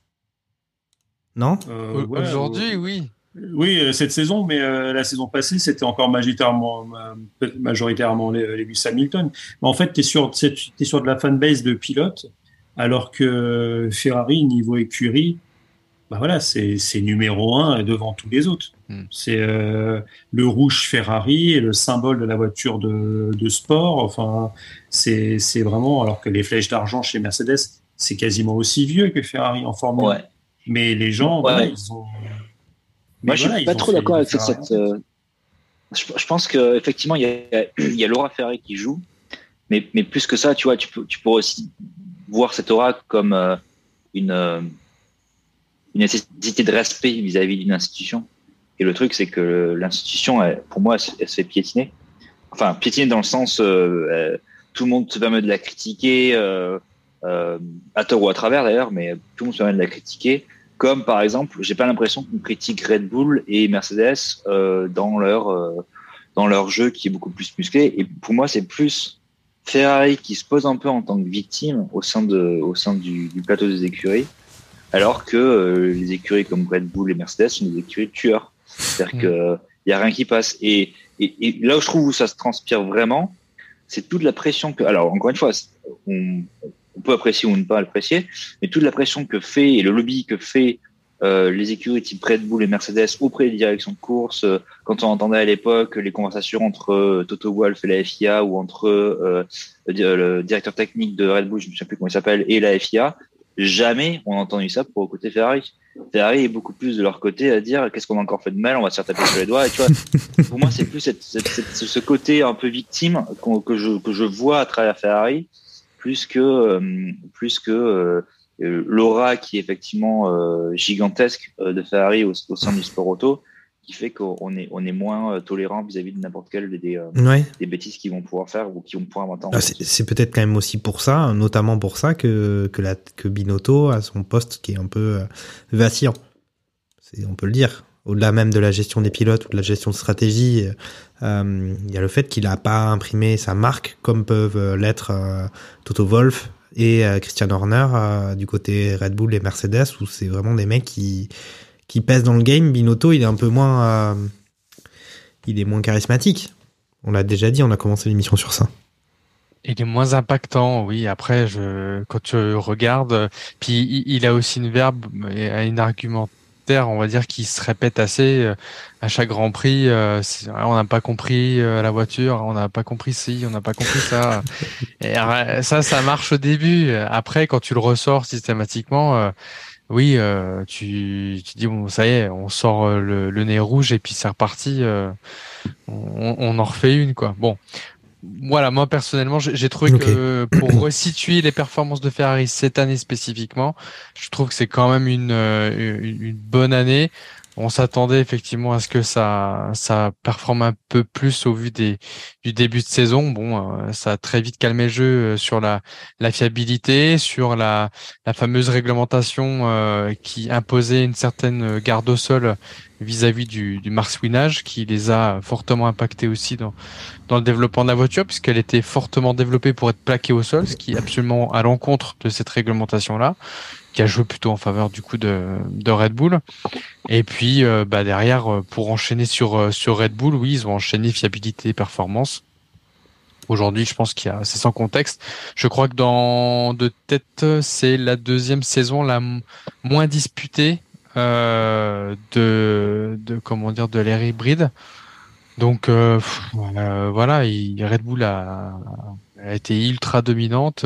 Non? Euh, ouais, Aujourd'hui, euh, oui. Oui, cette saison, mais euh, la saison passée, c'était encore majoritairement, majoritairement les- Lewis Hamilton. Mais en fait, tu es sur, t'es t'es sur de la fanbase de pilote, alors que Ferrari, niveau écurie, bah voilà, c'est numéro un devant tous les autres. Hmm. C'est euh, le rouge Ferrari et le symbole de la voiture de, de sport. Enfin, c'est vraiment, alors que les flèches d'argent chez Mercedes, c'est quasiment aussi vieux que Ferrari en Formule 1. ouais. Mais les gens, Ouais. voilà, ils ont. Moi, Mais je voilà, suis pas trop d'accord avec cette. Ferrari. cette, euh, je, je pense que effectivement, il y a, il y a Laura Ferrari qui joue, mais, mais plus que ça, tu vois, tu peux, tu pourrais aussi voir cette aura comme euh, une, euh, une nécessité de respect vis-à-vis d'une institution. Et le truc, c'est que l'institution, pour moi, elle, se- fait piétiner. Enfin, piétiner dans le sens, euh, euh, tout le monde se permet de la critiquer, euh, euh, à tort ou à travers d'ailleurs, mais tout le monde se permet de la critiquer. Comme par exemple, j'ai pas l'impression qu'on critique Red Bull et Mercedes euh, dans leur euh, dans leur jeu qui est beaucoup plus musclé. Et pour moi, c'est plus Ferrari qui se pose un peu en tant que victime au sein de au sein du plateau des écuries, alors que euh, les écuries comme Red Bull et Mercedes sont des écuries tueurs. C'est-à-dire Mm. que il y a rien qui passe. Et, et, et là où je trouve où ça se transpire vraiment, c'est toute la pression que. Alors encore une fois, on, on peut apprécier ou ne pas apprécier, mais toute la pression que fait et le lobby que fait euh, les écuries type Red Bull et Mercedes auprès des directions de course, euh, quand on entendait à l'époque les conversations entre euh, Toto Wolff et la FIA ou entre euh, le directeur technique de Red Bull, je ne sais plus comment il s'appelle, et la FIA, jamais on a entendu ça pour le côté Ferrari. Ferrari est beaucoup plus de leur côté à dire qu'est-ce qu'on a encore fait de mal, on va se faire taper sur les doigts. Et tu vois, pour moi, c'est plus cette, cette- cette- ce côté un peu victime que je, que je vois à travers Ferrari, plus que, euh, plus que euh, euh, l'aura qui est effectivement euh, gigantesque de Ferrari au, au sein du sport auto, qui fait qu'on est, on est moins euh, tolérant vis-à-vis de n'importe quelle des, euh, Ouais. des bêtises qu'ils vont pouvoir faire ou qu'ils vont pouvoir inventer. en Ah, c'est peut-être quand même aussi pour ça, notamment pour ça, que, que, la, que Binotto a son poste qui est un peu euh, vacillant. On peut le dire. Au-delà même de la gestion des pilotes ou de la gestion de stratégie, euh, il y a le fait qu'il n'a pas imprimé sa marque comme peuvent l'être euh, Toto Wolff et euh, Christian Horner du côté Red Bull et Mercedes, où c'est vraiment des mecs qui, qui pèsent dans le game. Binotto, il est un peu moins, euh, il est moins charismatique. On l'a déjà dit, on a commencé l'émission sur ça. Il est moins impactant, oui. Après, quand tu regardes, puis il, a aussi une verbe et une argumentaire, on va dire, qui se répète assez euh, à chaque Grand Prix. euh, ah, on n'a pas compris la voiture, on n'a pas compris ci, on n'a pas compris ça. Et ça, ça marche au début. Après, quand tu le ressors systématiquement, oui, euh, tu, tu dis bon, ça y est, on sort euh, le, le nez rouge et puis c'est reparti. euh, on, on en refait une, quoi. Bon. Voilà, moi personnellement, j'ai trouvé que pour resituer les performances de Ferrari cette année spécifiquement, je trouve que c'est quand même une, une, une bonne année. On s'attendait effectivement à ce que ça, ça performe un peu plus au vu des, du début de saison. Bon, euh, ça a très vite calmé le jeu euh, sur la, la fiabilité, sur la, la fameuse réglementation euh, qui imposait une certaine garde au sol vis-à-vis du, du marsouinage, qui les a fortement impactés aussi dans, dans le développement de la voiture, puisqu'elle était fortement développée pour être plaquée au sol, ce qui est absolument à l'encontre de cette réglementation-là, qui a joué plutôt en faveur du coup de, de Red Bull. Et puis euh, bah, derrière, euh, pour enchaîner sur, euh, sur Red Bull, oui, ils ont enchaîné fiabilité et performance. Aujourd'hui, je pense qu'il y a, c'est sans contexte. Je crois que dans de tête, c'est la deuxième saison la moins disputée euh, de, de comment dire de l'ère hybride. Donc euh, voilà, voilà, il- Red Bull a, a été ultra dominante.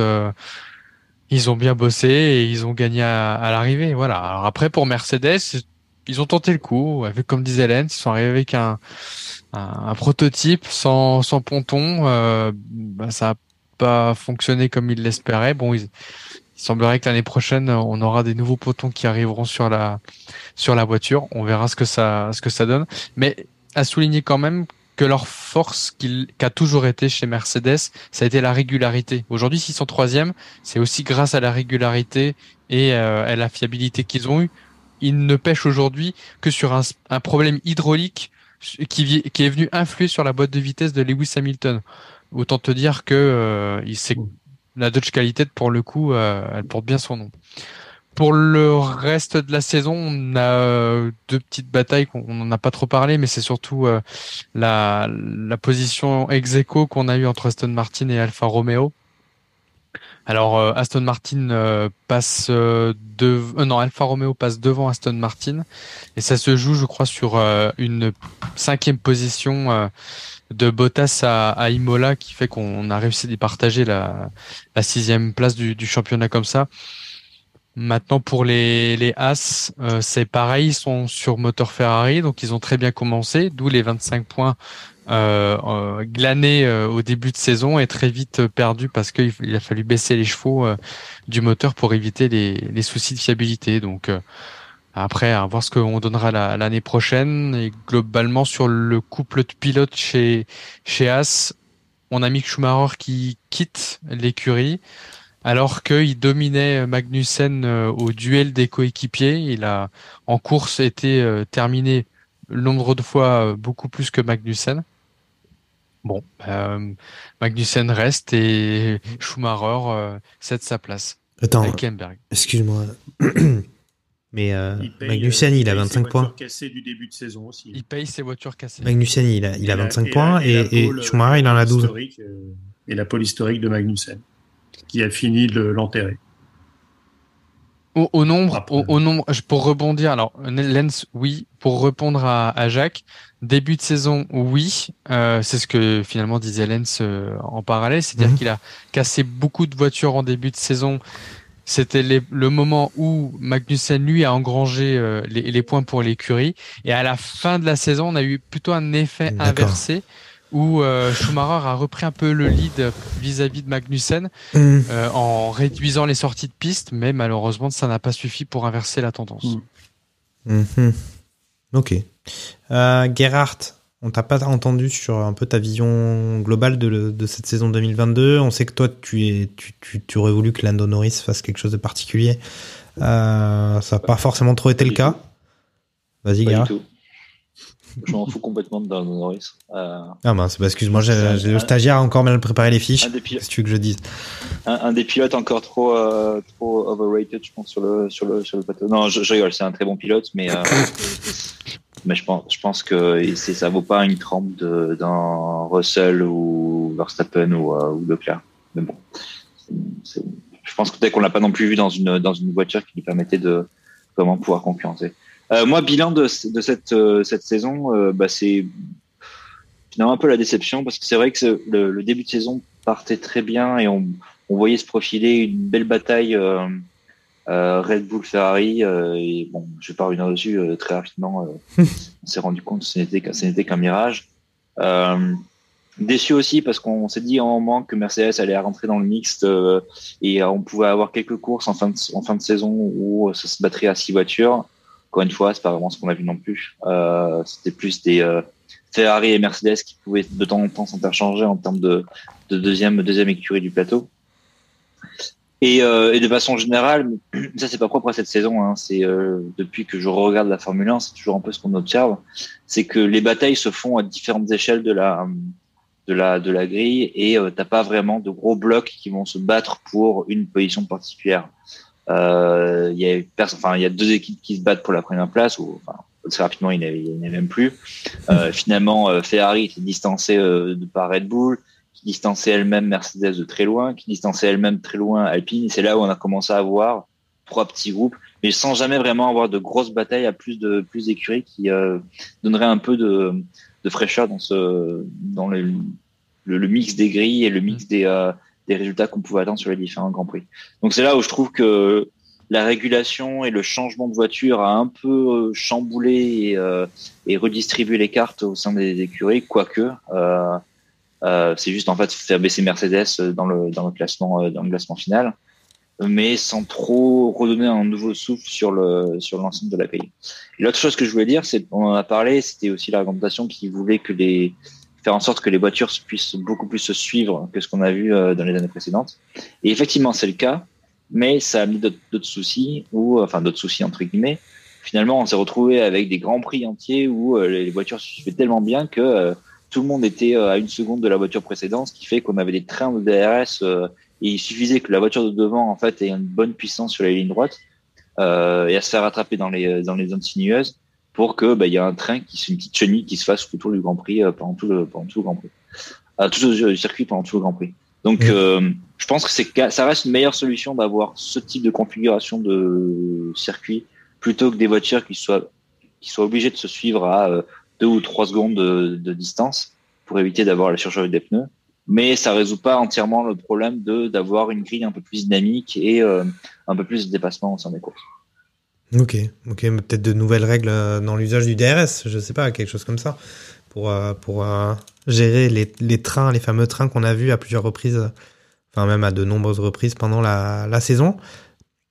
Ils ont bien bossé et ils ont gagné à, à l'arrivée. Voilà. Alors après pour Mercedes, ils ont tenté le coup. Avec comme disait Hélène, ils sont arrivés avec un, un, prototype sans, sans ponton. Euh, bah, ça a pas fonctionné comme ils l'espéraient. Bon, il semblerait que l'année prochaine, on aura des nouveaux potons qui arriveront sur la sur la voiture. On verra ce que ça ce que ça donne. Mais à souligner quand même que leur force qui a toujours été chez Mercedes, ça a été la régularité. Aujourd'hui, s'ils sont troisième, c'est aussi grâce à la régularité et euh, à la fiabilité qu'ils ont eu. Ils ne pêchent aujourd'hui que sur un, un problème hydraulique qui, qui, est venu influer sur la boîte de vitesse de Lewis Hamilton. Autant te dire que euh, il, la Dodge Qualité, pour le coup, euh, elle porte bien son nom. Pour le reste de la saison, on a euh, deux petites batailles qu'on n'en a pas trop parlé, mais c'est surtout euh, la, la position ex aequo qu'on a eu entre Aston Martin et Alfa Romeo. Alors Aston Martin passe de non Alfa Romeo passe devant Aston Martin et ça se joue je crois sur une cinquième position de Bottas à, Imola qui fait qu'on a réussi à départager la, la sixième place du, championnat comme ça. Maintenant pour les, les As, euh, c'est pareil, ils sont sur moteur Ferrari, donc ils ont très bien commencé, d'où les 25 points euh, euh, glanés au début de saison et très vite perdus parce qu'il a fallu baisser les chevaux du moteur pour éviter les, les soucis de fiabilité. Donc après, à voir ce qu'on donnera l'année prochaine. Et globalement, sur le couple de pilotes chez, chez As, on a Mick Schumacher qui quitte l'écurie alors qu'il dominait Magnussen euh, au duel des coéquipiers. Il a en course été euh, terminé nombre de fois euh, beaucoup plus que Magnussen. Bon, Magnussen reste et Schumacher cède sa place. Attends, excuse-moi. Mais euh, Magnussen, il a 25 points. du début de saison aussi. Il paye ses voitures cassées. Magnussen, il a, il a 25 points et, et, Schumacher, il en a 12. Euh, et la pole historique de Magnussen, qui a fini de l'enterrer. Au, nombre, au, nombre, pour rebondir, alors Lens, oui, pour répondre à, Jacques, début de saison, oui, euh, c'est ce que finalement disait Lens euh, en parallèle, c'est-à-dire mhm. qu'il a cassé beaucoup de voitures en début de saison. C'était le moment où Magnussen lui a engrangé euh, les, points pour l'écurie. Et à la fin de la saison on a eu plutôt un effet inversé où euh, Schumacher a repris un peu le lead vis-à-vis de Magnussen mm. euh, en réduisant les sorties de piste mais malheureusement ça n'a pas suffi pour inverser la tendance. Mm. Mm-hmm. Ok. Gerhardt, on t'a pas entendu sur un peu ta vision globale de, cette saison 2022. On sait que toi, tu, es, tu, aurais voulu que Lando Norris fasse quelque chose de particulier. Euh, ça n'a pas forcément trop été le cas. Vas-y, Gara. Je m'en fous complètement de Lando Norris. Euh, ah mince, bah, excuse-moi, j'ai le stagiaire a encore mal préparé les fiches. Qu'est-ce que tu veux que je dise un, des pilotes encore trop, euh, trop overrated, je pense, sur le, sur le, sur le plateau. Non, je, rigole, c'est un très bon pilote, mais mais je pense, je pense que ça vaut pas une trempe d'un Russell ou Verstappen ou, euh, ou Leclerc. Mais bon, je pense que peut-être qu'on l'a pas non plus vu dans une dans une voiture qui lui permettait de comment pouvoir concurrencer. Euh, moi, bilan de, de cette euh, cette saison, euh, bah, c'est finalement un peu la déception parce que c'est vrai que le, le, début de saison partait très bien et on, on voyait se profiler une belle bataille. Euh, euh, Red Bull, Ferrari, euh, et bon, je vais pas revenir dessus euh, très rapidement. on s'est rendu compte que ce n'était qu'un mirage. déçu aussi parce qu'on s'est dit en moment que Mercedes allait rentrer dans le mixte et on pouvait avoir quelques courses en fin de, en fin de saison où ça se battrait à six voitures. Encore une fois, c'est pas vraiment ce qu'on a vu non plus. C'était plus des Ferrari et Mercedes qui pouvaient de temps en temps s'interchanger en termes de, de deuxième deuxième écurie du plateau. Et, euh, de façon générale, ça c'est pas propre à cette saison. Hein, c'est euh, depuis que je regarde la Formule 1, c'est toujours un peu ce qu'on observe, c'est que les batailles se font à différentes échelles de la de la de la grille et euh, t'as pas vraiment de gros blocs qui vont se battre pour une position particulière. Euh, Il y a enfin il y a deux équipes qui se battent pour la première place ou enfin très rapidement il n'y avait même plus. Euh, finalement Ferrari était distancé de par Red Bull qui distançait elle-même Mercedes de très loin, qui distançait elle-même très loin Alpine. C'est là où on a commencé à avoir trois petits groupes, mais sans jamais vraiment avoir de grosses batailles à plus de plus d'écuries qui euh, donneraient un peu de, de fraîcheur dans ce dans le, le, mix des grilles et le mix des euh, des résultats qu'on pouvait attendre sur les différents grands prix. Donc c'est là où je trouve que la régulation et le changement de voiture a un peu chamboulé et, euh, et redistribué les cartes au sein des écuries, quoique euh, euh, c'est juste en fait faire baisser Mercedes dans le dans le classement euh, dans le classement final. mais sans trop redonner un nouveau souffle sur le sur l'ensemble de la grille. L'autre chose que je voulais dire, c'est on en a parlé, c'était aussi la réglementation qui voulait que les faire en sorte que les voitures puissent beaucoup plus se suivre que ce qu'on a vu euh, dans les années précédentes. Et effectivement, c'est le cas, mais ça a mis d'autres soucis ou enfin d'autres soucis entre guillemets. Finalement, on s'est retrouvé avec des grands prix entiers où euh, les voitures se suivaient tellement bien que euh, tout le monde était à une seconde de la voiture précédente, ce qui fait qu'on avait des trains de DRS et il suffisait que la voiture de devant en fait ait une bonne puissance sur les lignes droites euh, et à se faire rattraper dans les dans les zones sinueuses pour que bah, il y a un train qui une petite chenille qui se fasse autour du Grand Prix euh, pendant tout le pendant tout le Grand Prix, euh, tout le circuit pendant tout le Grand Prix. Donc euh, je pense que c'est ça reste une meilleure solution d'avoir ce type de configuration de circuit plutôt que des voitures qui soient qui soient obligées de se suivre à euh, deux ou trois secondes de, de distance pour éviter d'avoir la surcharge des pneus mais ça résout pas entièrement le problème de d'avoir une grille un peu plus dynamique et euh, un peu plus de dépassement au sein des courses. Ok, ok, peut-être de nouvelles règles euh, dans l'usage du DRS, je sais pas, quelque chose comme ça, pour euh, pour gérer les, les trains, les fameux trains qu'on a vus à plusieurs reprises, enfin même à de nombreuses reprises pendant la, la saison.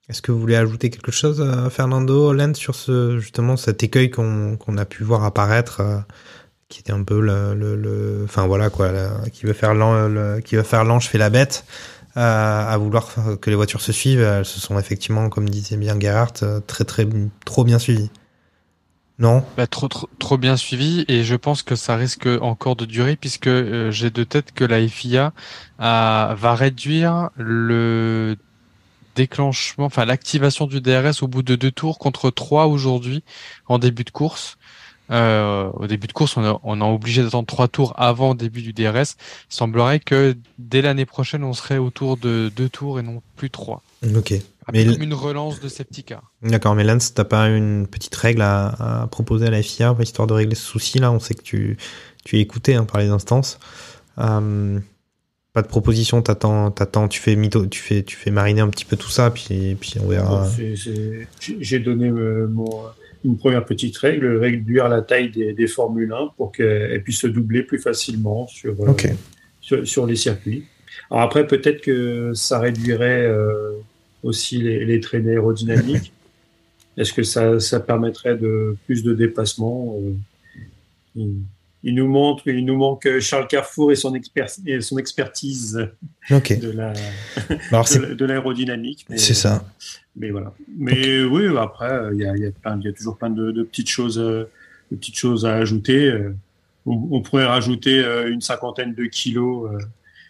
Est-ce que vous voulez ajouter quelque chose, Fernando Hollande, sur ce justement cet écueil qu'on a pu voir apparaître qui était un peu le, le, enfin voilà quoi, qui veut faire qui veut faire l'ange fait la bête. Euh, à vouloir que les voitures se suivent, elles se sont effectivement, comme disait bien Gerhardt, euh, très très trop bien suivies. Non? Bah, trop, trop, trop bien suivi et je pense que ça risque encore de durer puisque euh, j'ai de tête que la FIA va réduire le déclenchement, enfin l'activation du DRS au bout de deux tours contre trois aujourd'hui en début de course. Euh, au début de course, on a, on a obligé d'attendre trois tours avant le début du DRS. Il semblerait que dès l'année prochaine, on serait autour de deux tours et non plus trois. Ok. Mais comme une relance de Septica. D'accord, mais Lance, t'as pas une petite règle à, à, proposer à la FIA histoire de régler ce souci là? On sait que tu, tu es écouté hein, par les instances. Euh, pas de proposition, t'attends, t'attends, tu fais mytho, tu fais, tu fais mariner un petit peu tout ça, puis, puis on verra. J'ai donné euh, mon une première petite règle, réduire la taille des, des Formule 1 pour qu'elles puissent se doubler plus facilement sur, euh, sur, sur, les circuits. Alors après, peut-être que ça réduirait euh, aussi les, les, traînées aérodynamiques. Est-ce que ça, ça, permettrait de plus de dépassement euh, il, il, nous montre, il nous manque Charles Carrefour et son, expert, et son expertise okay. de la Alors de l'aérodynamique. C'est ça mais voilà. Mais oui, après, il y a, y, a y a, toujours plein de, de petites choses, euh, de petites choses à ajouter. Euh, on, on pourrait rajouter euh, une cinquantaine de kilos.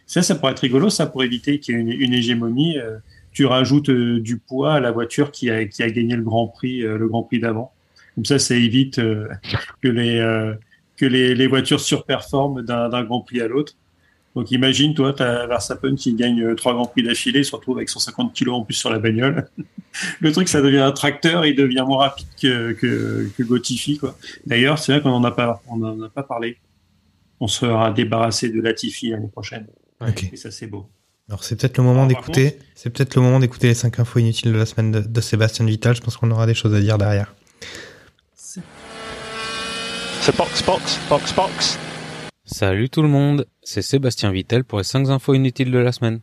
Ça, ça pourrait être rigolo, ça, pour éviter qu'il y ait une, une hégémonie. Tu rajoutes du poids à la voiture qui a, qui a gagné le Grand Prix, le Grand Prix d'avant. Comme ça, ça évite que les que les, les voitures surperforment d'un Grand Prix à l'autre. Donc imagine, toi, tu as Verstappen qui gagne euh, trois grands prix d'affilée, se retrouve avec 150 kilos en plus sur la bagnole. le truc, ça devient un tracteur, il devient moins rapide que, que, que Gotifi, quoi. D'ailleurs, c'est vrai qu'on en a pas, on en a pas parlé. On sera débarrassé de Latifi l'année prochaine. Okay. Et ça, c'est beau. Alors c'est peut-être le moment d'écouter, c'est peut-être le moment d'écouter les cinq infos inutiles de la semaine de, de Sébastien Vital. Je pense qu'on aura des choses à dire derrière. C'est box, box, box, box. Salut tout le monde, c'est Sébastien Vittel pour les 5 infos inutiles de la semaine.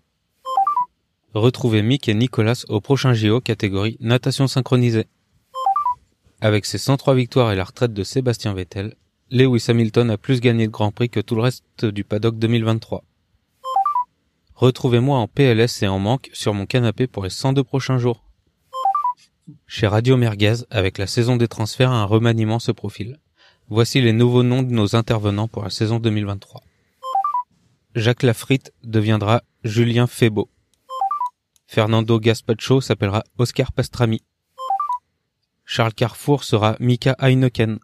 Retrouvez Mick et Nicolas au prochain JO catégorie natation synchronisée. Avec ses 103 victoires et la retraite de Sébastien Vettel, Lewis Hamilton a plus gagné de Grand Prix que tout le reste du paddock 2023. Retrouvez-moi en PLS et en manque sur mon canapé pour les 102 prochains jours. Chez Radio Merguez, avec la saison des transferts, un remaniement se profile. Voici les nouveaux noms de nos intervenants pour la saison 2023. Jacques Lafritte deviendra Julien Febo. Fernando Gaspacho s'appellera Oscar Pastrami. Charles Carrefour sera Mika Heineken.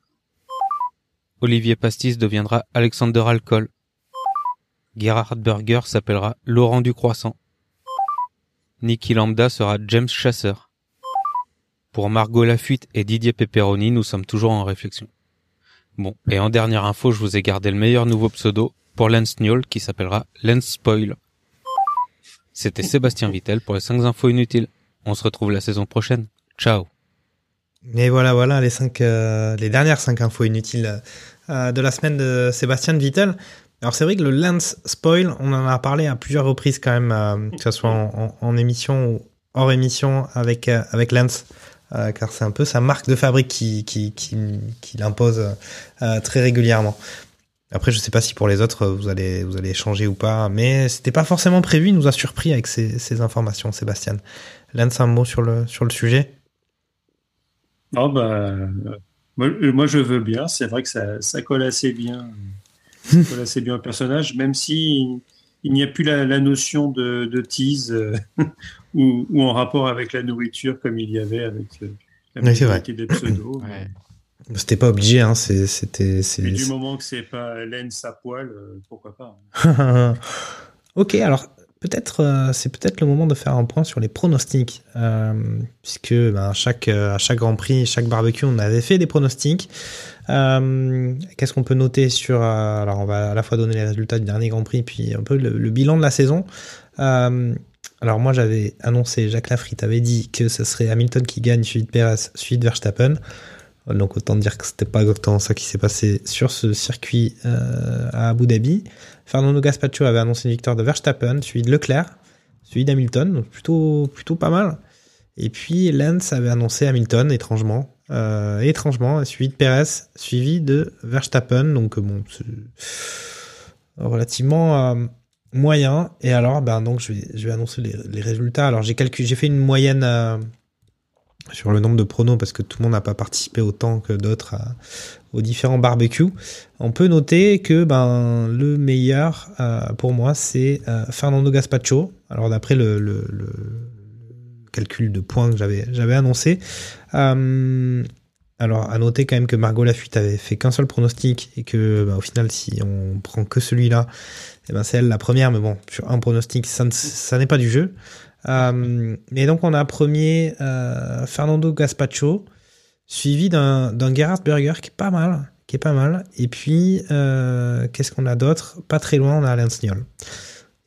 Olivier Pastis deviendra Alexander Alcool. Gerhard Berger s'appellera Laurent Ducroissant. Niki Lambda sera James Chasseur. Pour Margot Lafuite et Didier Pepperoni, nous sommes toujours en réflexion. Bon, et en dernière info, je vous ai gardé le meilleur nouveau pseudo pour Lance Niol qui s'appellera Lance Spoil. C'était Sébastien Vittel pour les 5 infos inutiles. On se retrouve la saison prochaine. Ciao. Et voilà, voilà les cinq, euh, dernières 5 infos inutiles euh, de la semaine de Sébastien Vittel. Alors c'est vrai que le Lance Spoil, on en a parlé à plusieurs reprises quand même, euh, que ce soit en, émission ou hors émission avec avec Lance, euh, car c'est un peu sa marque de fabrique qui qui qui, qui l'impose euh, très régulièrement. Après, je sais pas si pour les autres vous allez vous allez changer ou pas, mais c'était pas forcément prévu. Il nous a surpris avec ces, informations, Sébastien. Lance, un mot sur le sur le sujet? Oh moi, moi, je veux bien. C'est vrai que ça, ça colle assez bien, ça colle assez bien au personnage, même si il n'y a plus la, la notion de, de tease euh, ou, ou en rapport avec la nourriture comme il y avait avec euh, la Oui, c'est vrai. majorité des pseudos. Ouais. C'était pas obligé, hein. C'était Mais du moment que c'est pas Lens à poil, euh, pourquoi pas. hein. ok, alors peut-être euh, c'est peut-être le moment de faire un point sur les pronostics, euh, puisque ben, chaque euh, à chaque Grand Prix, chaque barbecue, on avait fait des pronostics. Euh, Qu'est-ce qu'on peut noter sur euh, Alors on va à la fois donner les résultats du dernier Grand Prix, puis un peu le, bilan de la saison. Euh, alors moi j'avais annoncé, Jacques Lafritte avait dit que ce serait Hamilton qui gagne, suivi de Perez, suivi de Verstappen. Donc autant dire que c'était pas exactement ça qui s'est passé sur ce circuit à Abu Dhabi. Fernando Gaspacho avait annoncé une victoire de Verstappen, suivi de Leclerc, suivi d'Hamilton, donc plutôt plutôt pas mal. Et puis Lance avait annoncé Hamilton étrangement, euh, étrangement, suivi de Perez, suivi de Verstappen. Donc euh, bon, relativement euh, moyen. Et alors, ben donc je vais, je vais annoncer les, résultats. Alors j'ai j'ai fait une moyenne sur le nombre de pronos parce que tout le monde n'a pas participé autant que d'autres aux différents barbecues. On peut noter que ben le meilleur pour moi c'est Fernando Gaspacho. Alors d'après le calcul de points que j'avais annoncé. Euh, alors à noter quand même que Margot Lafuite avait fait qu'un seul pronostic et que ben, au final si on prend que celui-là, eh ben c'est elle la première. Mais bon sur un pronostic ça ne- ça n'est pas du jeu. Euh, et donc on a premier euh, Fernando Gaspacho, suivi d'un d'un Gerhard Berger qui est pas mal, qui est pas mal. Et puis euh, qu'est-ce qu'on a d'autre? Pas très loin, on a Alain Sniol.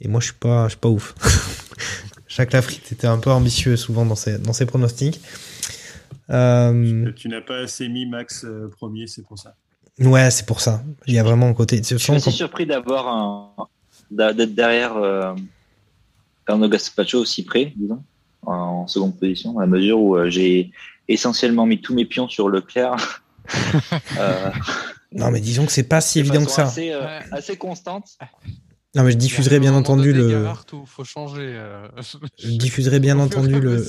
Et moi je suis pas, je suis pas ouf. Jacques Lafritte était un peu ambitieux souvent dans ses dans ses pronostics. Euh, Tu n'as pas assez mis Max euh, premier, c'est pour ça. ouais, c'est pour ça. Il y a vraiment un côté. Je suis assez surpris d'avoir un d'être derrière euh, Fernando Gaspacho aussi près, disons, en seconde position, à la mesure où euh, j'ai essentiellement mis tous mes pions sur Leclerc. euh, Non, mais disons que c'est pas si de évident que ça. Assez, euh, assez constante. Non, mais je diffuserai bien entendu le. Il faut changer. euh, Je diffuserai bien entendu le,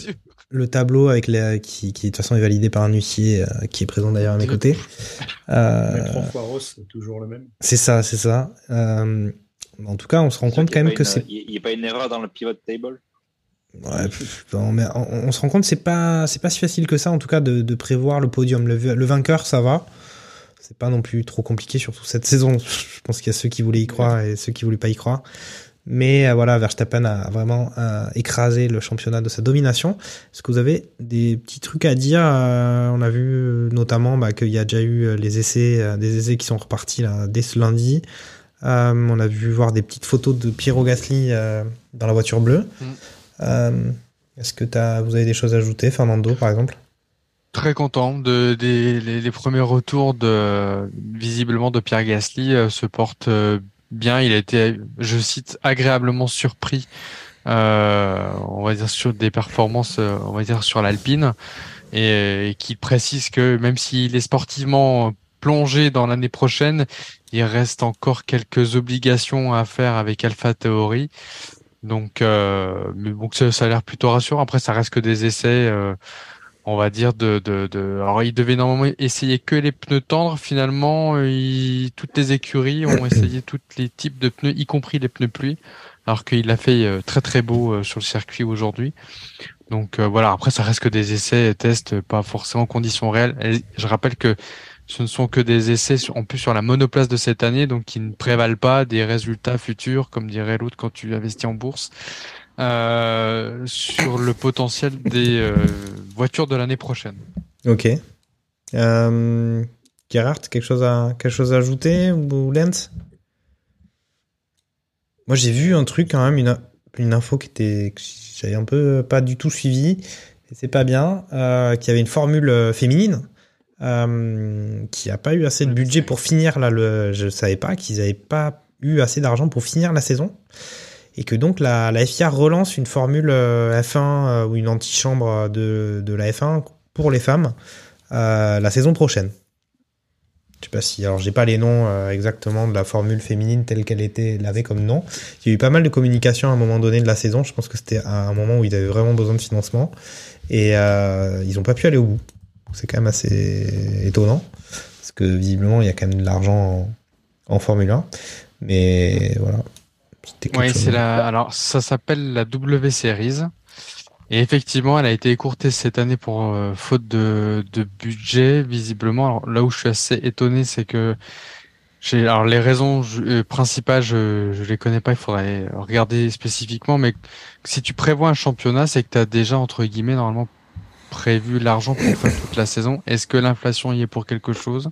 le tableau avec les, qui, qui de toute façon est validé par un huissier euh, qui est présent d'ailleurs à mes côtés. Euh, c'est toujours le même. c'est ça, c'est ça. Euh, en tout cas, on se rend compte quand même que c'est. Il n'y a pas une erreur dans le pivot table? Ouais, pff, bon, mais on, on se rend compte que c'est pas c'est pas si facile que ça en tout cas de, de prévoir le podium. Le, le vainqueur, ça va. C'est pas non plus trop compliqué, surtout cette saison. Je pense qu'il y a ceux qui voulaient y croire et ceux qui voulaient pas y croire. Mais euh, voilà, Verstappen a vraiment euh, écrasé le championnat de sa domination. Est-ce que vous avez des petits trucs à dire Euh, On a vu notamment bah, qu'il y a déjà eu les essais, euh, des essais qui sont repartis là, dès ce lundi. On a vu voir des petites photos de Piero Gasly dans la voiture bleue. Mm. Est-ce que as, vous avez des choses à ajouter, Fernando, par exemple? Très content de des les, premiers retours de visiblement de Pierre Gasly euh, se portent euh, bien. Il a été, je cite, agréablement surpris. euh, on va dire sur des performances, on va dire sur l'Alpine, et, et qui précise que même s'il est sportivement plongé dans l'année prochaine, il reste encore quelques obligations à faire avec Alpha Theory. Donc, mais bon, ça, ça a l'air plutôt rassurant. Après, ça reste que des essais. Euh, on va dire de, de, de alors il devait normalement essayer que les pneus tendres. Finalement il- toutes les écuries ont essayé tous les types de pneus y compris les pneus pluie alors qu'il a fait euh, très très beau euh, sur le circuit aujourd'hui. Donc euh, voilà. Après ça reste que des essais et tests pas forcément en conditions réelles. Et je rappelle que ce ne sont que des essais en plus sur la monoplace de cette année donc qui ne prévalent pas des résultats futurs comme dirait l'autre quand tu investis en bourse euh, sur le potentiel des euh, voitures de l'année prochaine. Ok. Euh, Gerhard, quelque chose à, quelque chose à ajouter ou Lens Moi, j'ai vu un truc quand même, une, une info qui était que j'avais un peu pas du tout suivi, c'est pas bien, euh, qu'il y avait une formule euh, féminine qui a pas eu assez de budget pour finir là. Le, je savais pas qu'ils avaient pas eu assez d'argent pour finir la saison. Et que donc la, FIA relance une formule euh, F1 euh, ou une antichambre de, de la F1 pour les femmes euh, la saison prochaine. Je sais pas si, alors j'ai pas les noms euh, exactement de la formule féminine telle qu'elle était, elle avait comme nom. Il y a eu pas mal de communication à un moment donné de la saison. Je pense que c'était à un moment où ils avaient vraiment besoin de financement et euh, ils ont pas pu aller au bout. C'est quand même assez étonnant parce que visiblement il y a quand même de l'argent en, en Formule 1. Mais voilà. Oui, c'est la. Alors, ça s'appelle la W Series. Et effectivement, elle a été écourtée cette année pour euh, faute de, de budget, visiblement. Alors, là où je suis assez étonné, c'est que j'ai. Alors, les raisons je- euh, principales, je, je les connais pas. Il faudrait regarder spécifiquement. Mais si tu prévois un championnat, c'est que tu as déjà entre guillemets normalement prévu l'argent pour faire toute la saison. Est-ce que l'inflation y est pour quelque chose?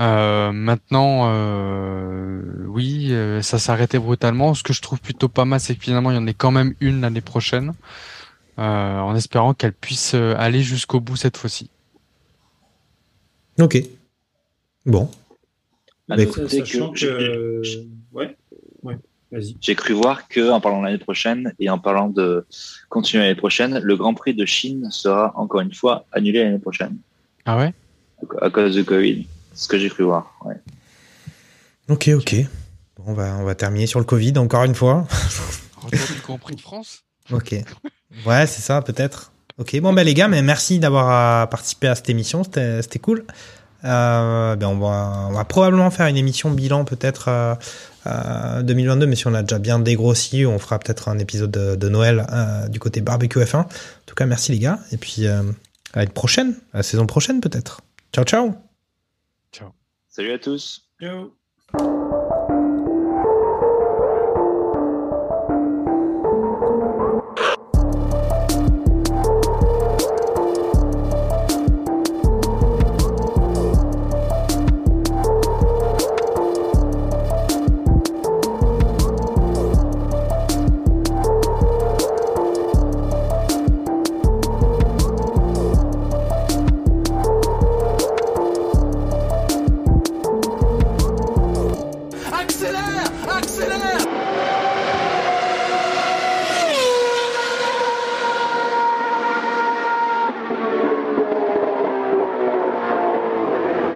Euh, maintenant, euh, oui, euh, ça s'est arrêté brutalement. Ce que je trouve plutôt pas mal, c'est que finalement, il y en ait quand même une l'année prochaine, euh, en espérant qu'elle puisse aller jusqu'au bout cette fois-ci. Ok. Bon. Bah, noter écoute, Sachant que j'ai- que. Ouais, ouais, vas-y. J'ai cru voir que, en parlant de l'année prochaine et en parlant de continuer l'année prochaine, le Grand Prix de Chine sera encore une fois annulé l'année prochaine Ah ouais? À cause du Covid. Ce que j'ai cru voir. Ouais. Ok, ok. Bon, on va, on va terminer sur le Covid encore une fois. Grand Prix de France ok. Ouais, c'est ça, peut-être. Ok, bon, bah les gars, mais merci d'avoir euh, participé à cette émission. C'était cool. Euh, ben on, va, on va probablement faire une émission bilan peut-être euh, euh, 2022, mais si on a déjà bien dégrossi, on fera peut-être un épisode de, de Noël euh, du côté barbecue F1. En tout cas, merci les gars. Et puis, euh, à une prochaine, à la saison prochaine peut-être. Ciao, ciao. Salut à tous. Ciao.